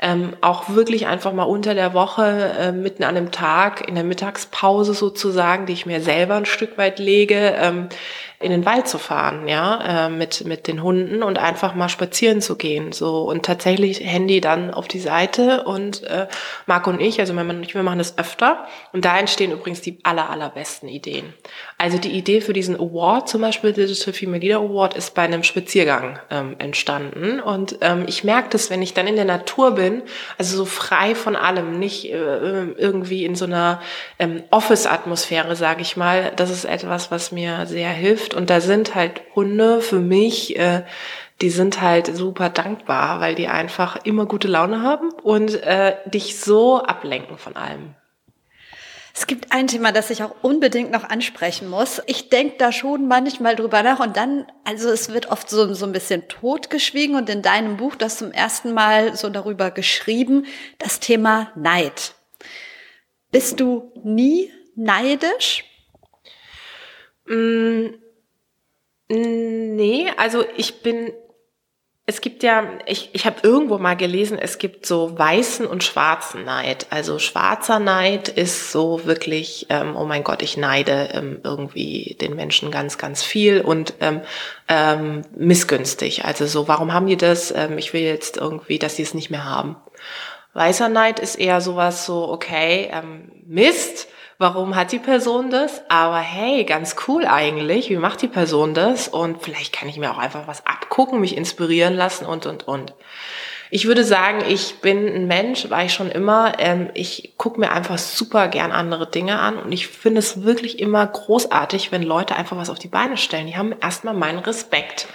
ähm, auch wirklich einfach mal unter der Woche, äh, mitten an einem Tag, in der Mittagspause sozusagen, die ich mir selber ein Stück weit lege, ähm, in den Wald zu fahren, ja, äh, mit, mit den Hunden und einfach mal spazieren zu gehen, so. Und tatsächlich Handy dann auf die Seite und äh, Marc und ich, also mein Mann und ich, wir machen das öfter. Und da entstehen übrigens die aller, allerbesten Ideen. Also die Idee für diesen Award, zum Beispiel Digital Female Leader Award, ist bei einem Spaziergang ähm, entstanden. Und ähm, ich merke das, wenn ich dann in der Natur bin, also so frei von allem, nicht äh, irgendwie in so einer ähm, Office-Atmosphäre, sage ich mal, das ist etwas, was mir sehr hilft hilft. Und da sind halt Hunde für mich, äh, die sind halt super dankbar, weil die einfach immer gute Laune haben und äh, dich so ablenken von allem. Es gibt ein Thema, das ich auch unbedingt noch ansprechen muss. Ich denke da schon manchmal drüber nach und dann, also es wird oft so, so ein bisschen totgeschwiegen und in deinem Buch das zum ersten Mal so darüber geschrieben, das Thema Neid. Bist du nie neidisch? Mm, Nee, also ich bin, es gibt ja, ich, ich habe irgendwo mal gelesen, es gibt so weißen und schwarzen Neid. Also schwarzer Neid ist so wirklich, ähm, oh mein Gott, ich neide ähm, irgendwie den Menschen ganz, ganz viel und ähm, ähm, missgünstig. Also so, warum haben die das? Ähm, ich will jetzt irgendwie, dass sie es nicht mehr haben. Weißer Neid ist eher sowas so, okay, ähm, Mist, warum hat die Person das? Aber hey, ganz cool eigentlich, wie macht die Person das? Und vielleicht kann ich mir auch einfach was abgucken, mich inspirieren lassen und, und, und. Ich würde sagen, ich bin ein Mensch, war ich schon immer. Ähm, ich gucke mir einfach super gern andere Dinge an und ich finde es wirklich immer großartig, wenn Leute einfach was auf die Beine stellen. Die haben erstmal meinen Respekt.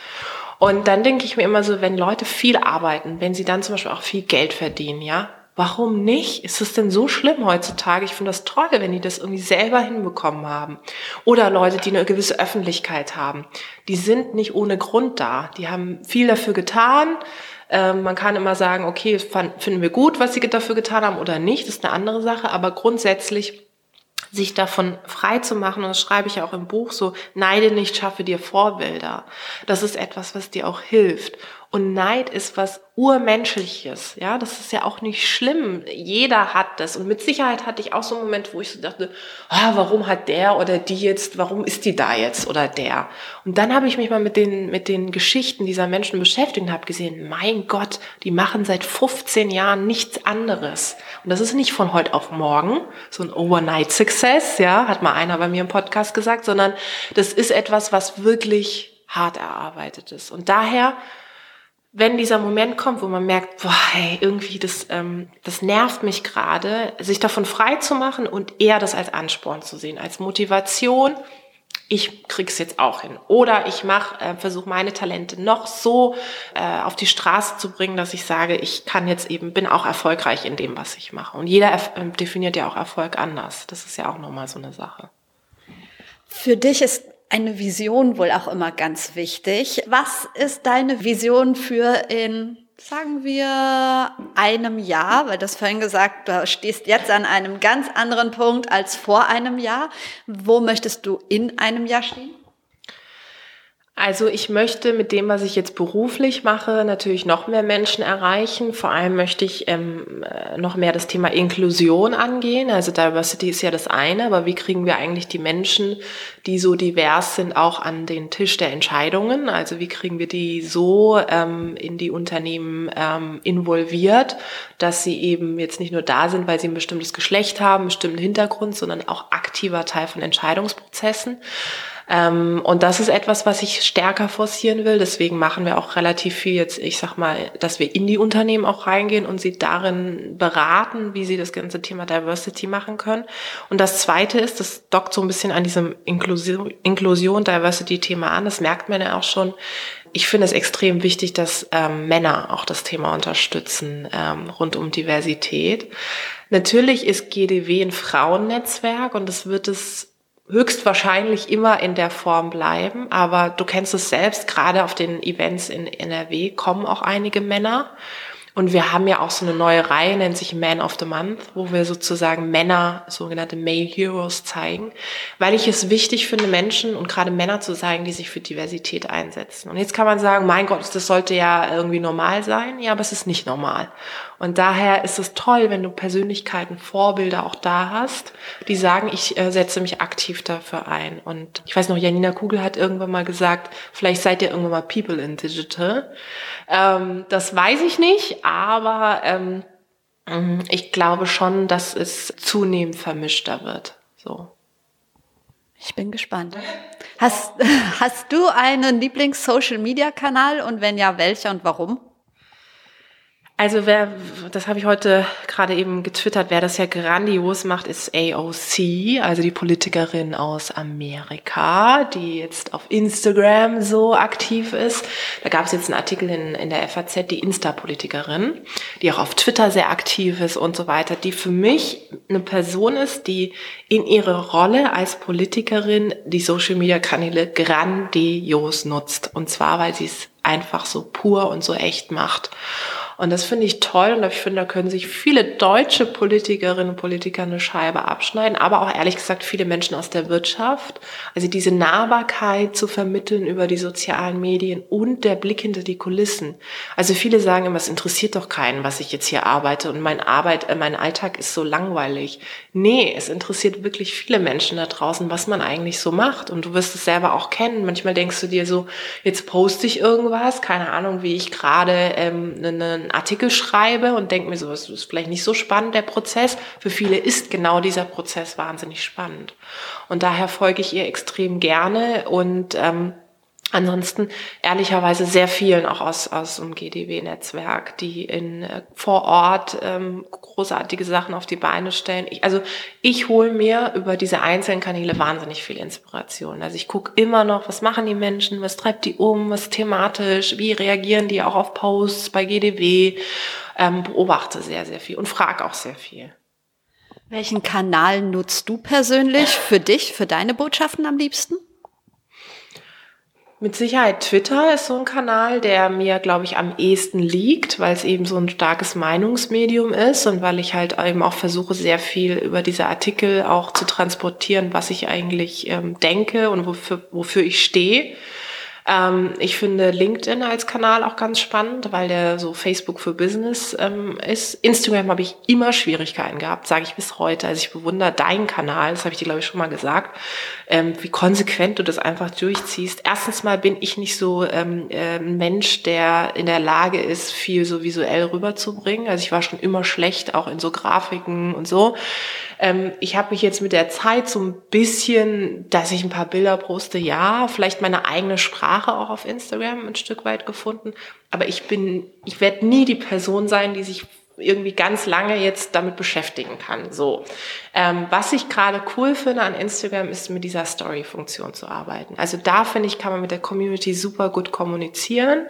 Und dann denke ich mir immer so, wenn Leute viel arbeiten, wenn sie dann zum Beispiel auch viel Geld verdienen, ja, Warum nicht? Ist es denn so schlimm heutzutage? Ich finde das toll, wenn die das irgendwie selber hinbekommen haben. Oder Leute, die eine gewisse Öffentlichkeit haben. Die sind nicht ohne Grund da. Die haben viel dafür getan. Ähm, man kann immer sagen, okay, finden wir gut, was sie dafür getan haben oder nicht. Das ist eine andere Sache. Aber grundsätzlich sich davon frei zu machen, und das schreibe ich ja auch im Buch so, neide nicht, schaffe dir Vorbilder. Das ist etwas, was dir auch hilft. Und Neid ist was Urmenschliches. Ja, das ist ja auch nicht schlimm. Jeder hat das. Und mit Sicherheit hatte ich auch so einen Moment, wo ich so dachte, ah, warum hat der oder die jetzt, warum ist die da jetzt oder der? Und dann habe ich mich mal mit den, mit den Geschichten dieser Menschen beschäftigt und habe gesehen, mein Gott, die machen seit 15 Jahren nichts anderes. Und das ist nicht von heute auf morgen, so ein Overnight Success, ja, hat mal einer bei mir im Podcast gesagt, sondern das ist etwas, was wirklich hart erarbeitet ist. Und daher wenn dieser Moment kommt, wo man merkt, boah, hey, irgendwie das, ähm, das nervt mich gerade, sich davon frei zu machen und eher das als Ansporn zu sehen, als Motivation. Ich krieg's jetzt auch hin. Oder ich mach, äh, versuche meine Talente noch so äh, auf die Straße zu bringen, dass ich sage, ich kann jetzt eben, bin auch erfolgreich in dem, was ich mache. Und jeder äh, definiert ja auch Erfolg anders. Das ist ja auch nochmal so eine Sache. Für dich ist eine Vision wohl auch immer ganz wichtig. Was ist deine Vision für in, sagen wir, einem Jahr? Weil das vorhin gesagt, du stehst jetzt an einem ganz anderen Punkt als vor einem Jahr. Wo möchtest du in einem Jahr stehen? Also ich möchte mit dem, was ich jetzt beruflich mache, natürlich noch mehr Menschen erreichen. Vor allem möchte ich ähm, äh, noch mehr das Thema Inklusion angehen. Also Diversity ist ja das eine, aber wie kriegen wir eigentlich die Menschen, die so divers sind, auch an den Tisch der Entscheidungen? Also wie kriegen wir die so ähm, in die Unternehmen ähm, involviert, dass sie eben jetzt nicht nur da sind, weil sie ein bestimmtes Geschlecht haben, einen bestimmten Hintergrund, sondern auch aktiver Teil von Entscheidungsprozessen. Ähm, und das ist etwas, was ich stärker forcieren will. Deswegen machen wir auch relativ viel jetzt, ich sag mal, dass wir in die Unternehmen auch reingehen und sie darin beraten, wie sie das ganze Thema Diversity machen können. Und das zweite ist, das dockt so ein bisschen an diesem Inklusion, Inklusion Diversity-Thema an. Das merkt man ja auch schon. Ich finde es extrem wichtig, dass ähm, Männer auch das Thema unterstützen ähm, rund um Diversität. Natürlich ist GDW ein Frauennetzwerk und es wird es höchstwahrscheinlich immer in der Form bleiben, aber du kennst es selbst, gerade auf den Events in NRW kommen auch einige Männer und wir haben ja auch so eine neue Reihe, nennt sich Man of the Month, wo wir sozusagen Männer, sogenannte Male Heroes zeigen, weil ich es wichtig finde, Menschen und gerade Männer zu zeigen, die sich für Diversität einsetzen. Und jetzt kann man sagen, mein Gott, das sollte ja irgendwie normal sein. Ja, aber es ist nicht normal. Und daher ist es toll, wenn du Persönlichkeiten, Vorbilder auch da hast, die sagen, ich äh, setze mich aktiv dafür ein. Und ich weiß noch, Janina Kugel hat irgendwann mal gesagt, vielleicht seid ihr irgendwann mal People in Digital. Ähm, das weiß ich nicht, aber ähm, mhm, ich glaube schon, dass es zunehmend vermischter wird. So. Ich bin gespannt. Hast, hast du einen Lieblings-Social-Media-Kanal und wenn ja, welcher und warum? Also wer, das habe ich heute gerade eben getwittert, wer das ja grandios macht, ist AOC, also die Politikerin aus Amerika, die jetzt auf Instagram so aktiv ist. Da gab es jetzt einen Artikel in, in der FAZ, die Insta-Politikerin, die auch auf Twitter sehr aktiv ist und so weiter, die für mich eine Person ist, die in ihre Rolle als Politikerin die Social-Media-Kanäle grandios nutzt. Und zwar, weil sie es einfach so pur und so echt macht. Und das finde ich toll und ich finde, da können sich viele deutsche Politikerinnen und Politiker eine Scheibe abschneiden, aber auch ehrlich gesagt viele Menschen aus der Wirtschaft. Also diese Nahbarkeit zu vermitteln über die sozialen Medien und der Blick hinter die Kulissen. Also viele sagen immer, es interessiert doch keinen, was ich jetzt hier arbeite und mein Arbeit, äh, mein Alltag ist so langweilig. Nee, es interessiert wirklich viele Menschen da draußen, was man eigentlich so macht. Und du wirst es selber auch kennen. Manchmal denkst du dir so, jetzt poste ich irgendwas, keine Ahnung, wie ich gerade ähm, einen Artikel schreibe und denke mir so, das ist vielleicht nicht so spannend, der Prozess. Für viele ist genau dieser Prozess wahnsinnig spannend. Und daher folge ich ihr extrem gerne und ähm, Ansonsten ehrlicherweise sehr vielen auch aus, aus dem GDW-Netzwerk, die in äh, vor Ort ähm, großartige Sachen auf die Beine stellen. Ich, also ich hole mir über diese einzelnen Kanäle wahnsinnig viel Inspiration. Also ich gucke immer noch, was machen die Menschen, was treibt die um, was thematisch, wie reagieren die auch auf Posts bei GDW, ähm, beobachte sehr, sehr viel und frage auch sehr viel. Welchen Kanal nutzt du persönlich für dich, für deine Botschaften am liebsten? Mit Sicherheit Twitter ist so ein Kanal, der mir, glaube ich, am ehesten liegt, weil es eben so ein starkes Meinungsmedium ist und weil ich halt eben auch versuche, sehr viel über diese Artikel auch zu transportieren, was ich eigentlich ähm, denke und wofür, wofür ich stehe. Ähm, ich finde LinkedIn als Kanal auch ganz spannend, weil der so Facebook für Business ähm, ist. Instagram habe ich immer Schwierigkeiten gehabt, sage ich bis heute. Also ich bewundere deinen Kanal, das habe ich dir, glaube ich, schon mal gesagt, ähm, wie konsequent du das einfach durchziehst. Erstens mal bin ich nicht so ähm, äh, ein Mensch, der in der Lage ist, viel so visuell rüberzubringen. Also ich war schon immer schlecht, auch in so Grafiken und so. Ähm, ich habe mich jetzt mit der Zeit so ein bisschen, dass ich ein paar Bilder poste, ja, vielleicht meine eigene Sprache auch auf Instagram ein Stück weit gefunden. Aber ich bin, ich werde nie die Person sein, die sich irgendwie ganz lange jetzt damit beschäftigen kann. So, ähm, was ich gerade cool finde an Instagram ist mit dieser Story-Funktion zu arbeiten. Also da finde ich kann man mit der Community super gut kommunizieren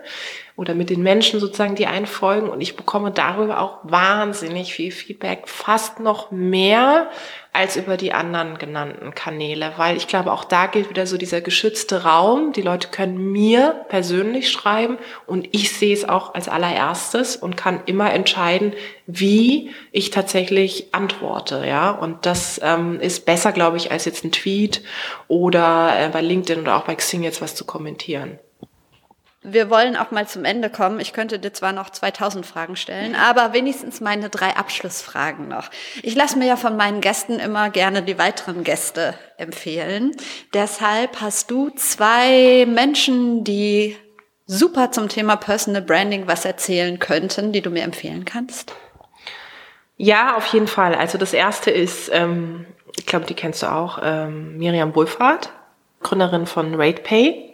oder mit den Menschen sozusagen, die einen folgen. Und ich bekomme darüber auch wahnsinnig viel Feedback, fast noch mehr als über die anderen genannten Kanäle, weil ich glaube, auch da gilt wieder so dieser geschützte Raum. Die Leute können mir persönlich schreiben und ich sehe es auch als allererstes und kann immer entscheiden, wie ich tatsächlich antworte, ja. Und das ähm, ist besser, glaube ich, als jetzt ein Tweet oder äh, bei LinkedIn oder auch bei Xing jetzt was zu kommentieren. Wir wollen auch mal zum Ende kommen. Ich könnte dir zwar noch 2000 Fragen stellen, aber wenigstens meine drei Abschlussfragen noch. Ich lasse mir ja von meinen Gästen immer gerne die weiteren Gäste empfehlen. Deshalb hast du zwei Menschen, die super zum Thema Personal Branding was erzählen könnten, die du mir empfehlen kannst? Ja, auf jeden Fall. Also das erste ist, ähm, ich glaube, die kennst du auch, ähm, Miriam Wohlfahrt, Gründerin von RatePay.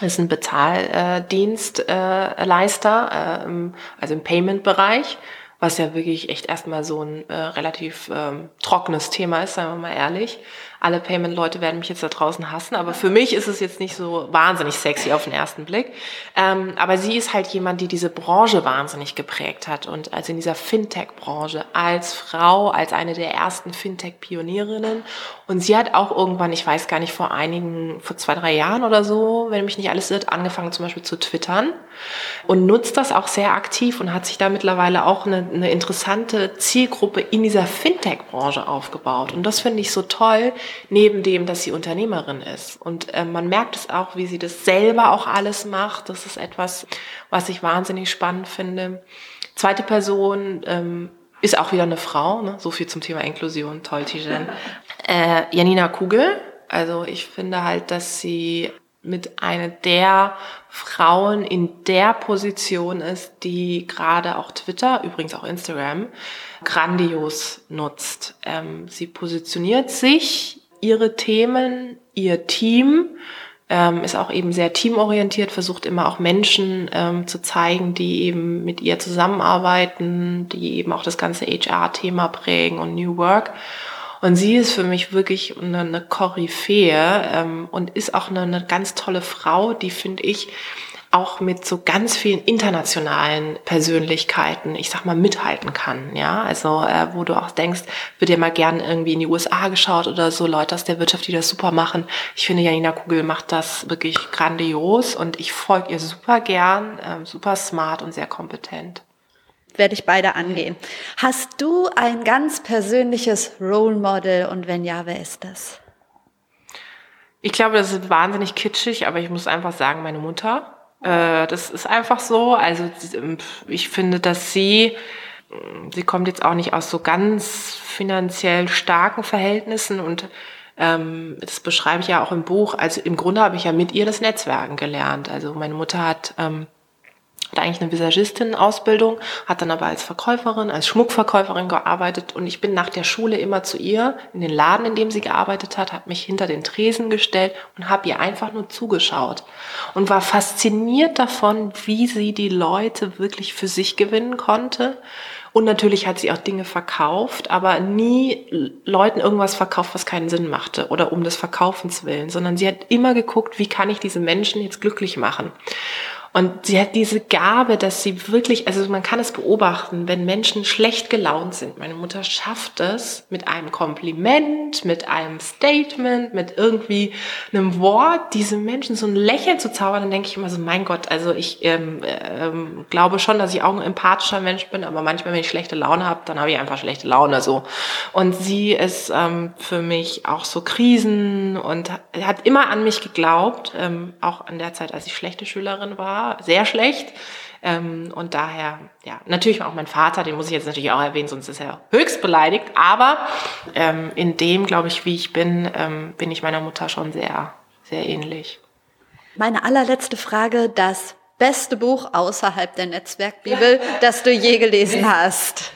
Ist ein Bezahldienstleister, äh, also im Payment-Bereich, was ja wirklich echt erstmal so ein äh, relativ ähm, trockenes Thema ist, sagen wir mal ehrlich alle Payment-Leute werden mich jetzt da draußen hassen, aber für mich ist es jetzt nicht so wahnsinnig sexy auf den ersten Blick. Ähm, aber sie ist halt jemand, die diese Branche wahnsinnig geprägt hat und also in dieser Fintech-Branche als Frau, als eine der ersten Fintech-Pionierinnen. Und sie hat auch irgendwann, ich weiß gar nicht, vor einigen, vor zwei, drei Jahren oder so, wenn mich nicht alles irrt, angefangen zum Beispiel zu twittern und nutzt das auch sehr aktiv und hat sich da mittlerweile auch eine, eine interessante Zielgruppe in dieser Fintech-Branche aufgebaut. Und das finde ich so toll, neben dem, dass sie Unternehmerin ist. Und äh, man merkt es auch, wie sie das selber auch alles macht. Das ist etwas, was ich wahnsinnig spannend finde. Zweite Person ähm, ist auch wieder eine Frau. Ne? So viel zum Thema Inklusion. Toll, Tijen. Äh, Janina Kugel. Also ich finde halt, dass sie mit einer der Frauen in der Position ist, die gerade auch Twitter, übrigens auch Instagram, grandios nutzt. Ähm, sie positioniert sich, ihre Themen, ihr Team, ähm, ist auch eben sehr teamorientiert, versucht immer auch Menschen ähm, zu zeigen, die eben mit ihr zusammenarbeiten, die eben auch das ganze HR-Thema prägen und New Work. Und sie ist für mich wirklich eine, eine Koryphäe ähm, und ist auch eine, eine ganz tolle Frau, die, finde ich, auch mit so ganz vielen internationalen Persönlichkeiten, ich sag mal, mithalten kann. Ja, also äh, wo du auch denkst, wird dir mal gern irgendwie in die USA geschaut oder so Leute aus der Wirtschaft, die das super machen. Ich finde, Janina Kugel macht das wirklich grandios und ich folge ihr super gern, äh, super smart und sehr kompetent werde ich beide angehen. Hast du ein ganz persönliches Role Model und wenn ja, wer ist das? Ich glaube, das ist wahnsinnig kitschig, aber ich muss einfach sagen, meine Mutter. Äh, das ist einfach so. Also ich finde, dass sie, sie kommt jetzt auch nicht aus so ganz finanziell starken Verhältnissen und ähm, das beschreibe ich ja auch im Buch. Also im Grunde habe ich ja mit ihr das Netzwerken gelernt. Also meine Mutter hat ähm, hat eigentlich eine Visagistin-Ausbildung, hat dann aber als Verkäuferin, als Schmuckverkäuferin gearbeitet und ich bin nach der Schule immer zu ihr in den Laden, in dem sie gearbeitet hat, habe mich hinter den Tresen gestellt und habe ihr einfach nur zugeschaut und war fasziniert davon, wie sie die Leute wirklich für sich gewinnen konnte. Und natürlich hat sie auch Dinge verkauft, aber nie Leuten irgendwas verkauft, was keinen Sinn machte oder um des Verkaufens willen, sondern sie hat immer geguckt, wie kann ich diese Menschen jetzt glücklich machen. Und sie hat diese Gabe, dass sie wirklich, also man kann es beobachten, wenn Menschen schlecht gelaunt sind. Meine Mutter schafft es mit einem Kompliment, mit einem Statement, mit irgendwie einem Wort, diese Menschen so ein Lächeln zu zaubern. Dann denke ich immer so, mein Gott, also ich ähm, ähm, glaube schon, dass ich auch ein empathischer Mensch bin, aber manchmal, wenn ich schlechte Laune habe, dann habe ich einfach schlechte Laune so. Und sie ist ähm, für mich auch so Krisen und hat immer an mich geglaubt, ähm, auch an der Zeit, als ich schlechte Schülerin war sehr schlecht. Ähm, und daher, ja, natürlich auch mein Vater, den muss ich jetzt natürlich auch erwähnen, sonst ist er höchst beleidigt. Aber ähm, in dem, glaube ich, wie ich bin, ähm, bin ich meiner Mutter schon sehr, sehr ähnlich. Meine allerletzte Frage, das beste Buch außerhalb der Netzwerkbibel, das du je gelesen hast.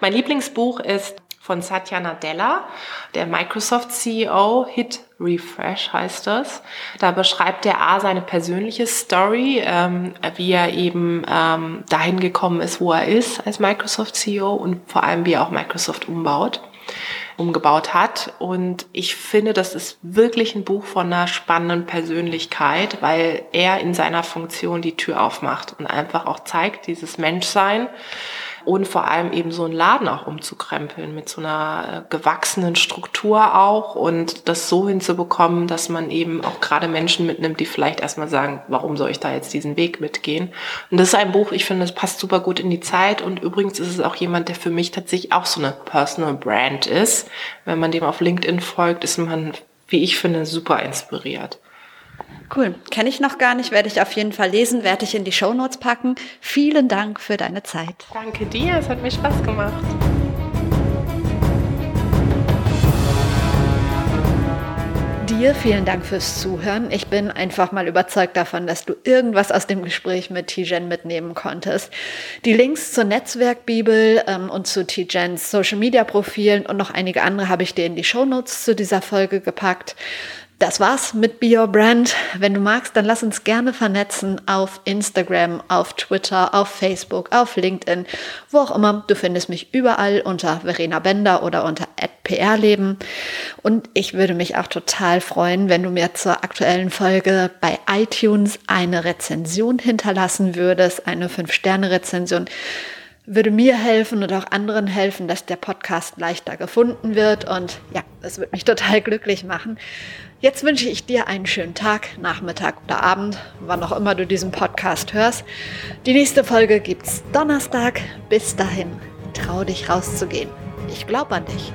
Mein Lieblingsbuch ist von Satya Nadella, der Microsoft CEO, Hit Refresh heißt das. Da beschreibt er A seine persönliche Story, ähm, wie er eben ähm, dahin gekommen ist, wo er ist als Microsoft CEO und vor allem wie er auch Microsoft umbaut umgebaut hat. Und ich finde, das ist wirklich ein Buch von einer spannenden Persönlichkeit, weil er in seiner Funktion die Tür aufmacht und einfach auch zeigt, dieses Menschsein und vor allem eben so einen Laden auch umzukrempeln mit so einer äh, gewachsenen Struktur auch und das so hinzubekommen, dass man eben auch gerade Menschen mitnimmt, die vielleicht erstmal sagen, warum soll ich da jetzt diesen Weg mitgehen? Und das ist ein Buch, ich finde, es passt super gut in die Zeit und übrigens ist es auch jemand, der für mich tatsächlich auch so eine Personal Brand ist. Wenn man dem auf LinkedIn folgt, ist man, wie ich finde, super inspiriert. Cool. Kenne ich noch gar nicht, werde ich auf jeden Fall lesen, werde ich in die Shownotes packen. Vielen Dank für deine Zeit. Danke dir, es hat mir Spaß gemacht. Dir vielen Dank fürs Zuhören. Ich bin einfach mal überzeugt davon, dass du irgendwas aus dem Gespräch mit Tijen mitnehmen konntest. Die Links zur Netzwerkbibel ähm, und zu Tijens Social Media Profilen und noch einige andere habe ich dir in die Shownotes zu dieser Folge gepackt. Das war's mit Be Your Brand. Wenn du magst, dann lass uns gerne vernetzen auf Instagram, auf Twitter, auf Facebook, auf LinkedIn, wo auch immer. Du findest mich überall unter Verena Bender oder unter @prleben. Und ich würde mich auch total freuen, wenn du mir zur aktuellen Folge bei iTunes eine Rezension hinterlassen würdest, eine 5-Sterne-Rezension würde mir helfen und auch anderen helfen, dass der Podcast leichter gefunden wird. Und ja, es würde mich total glücklich machen. Jetzt wünsche ich dir einen schönen Tag, Nachmittag oder Abend, wann auch immer du diesen Podcast hörst. Die nächste Folge gibt's Donnerstag. Bis dahin, trau dich rauszugehen. Ich glaube an dich.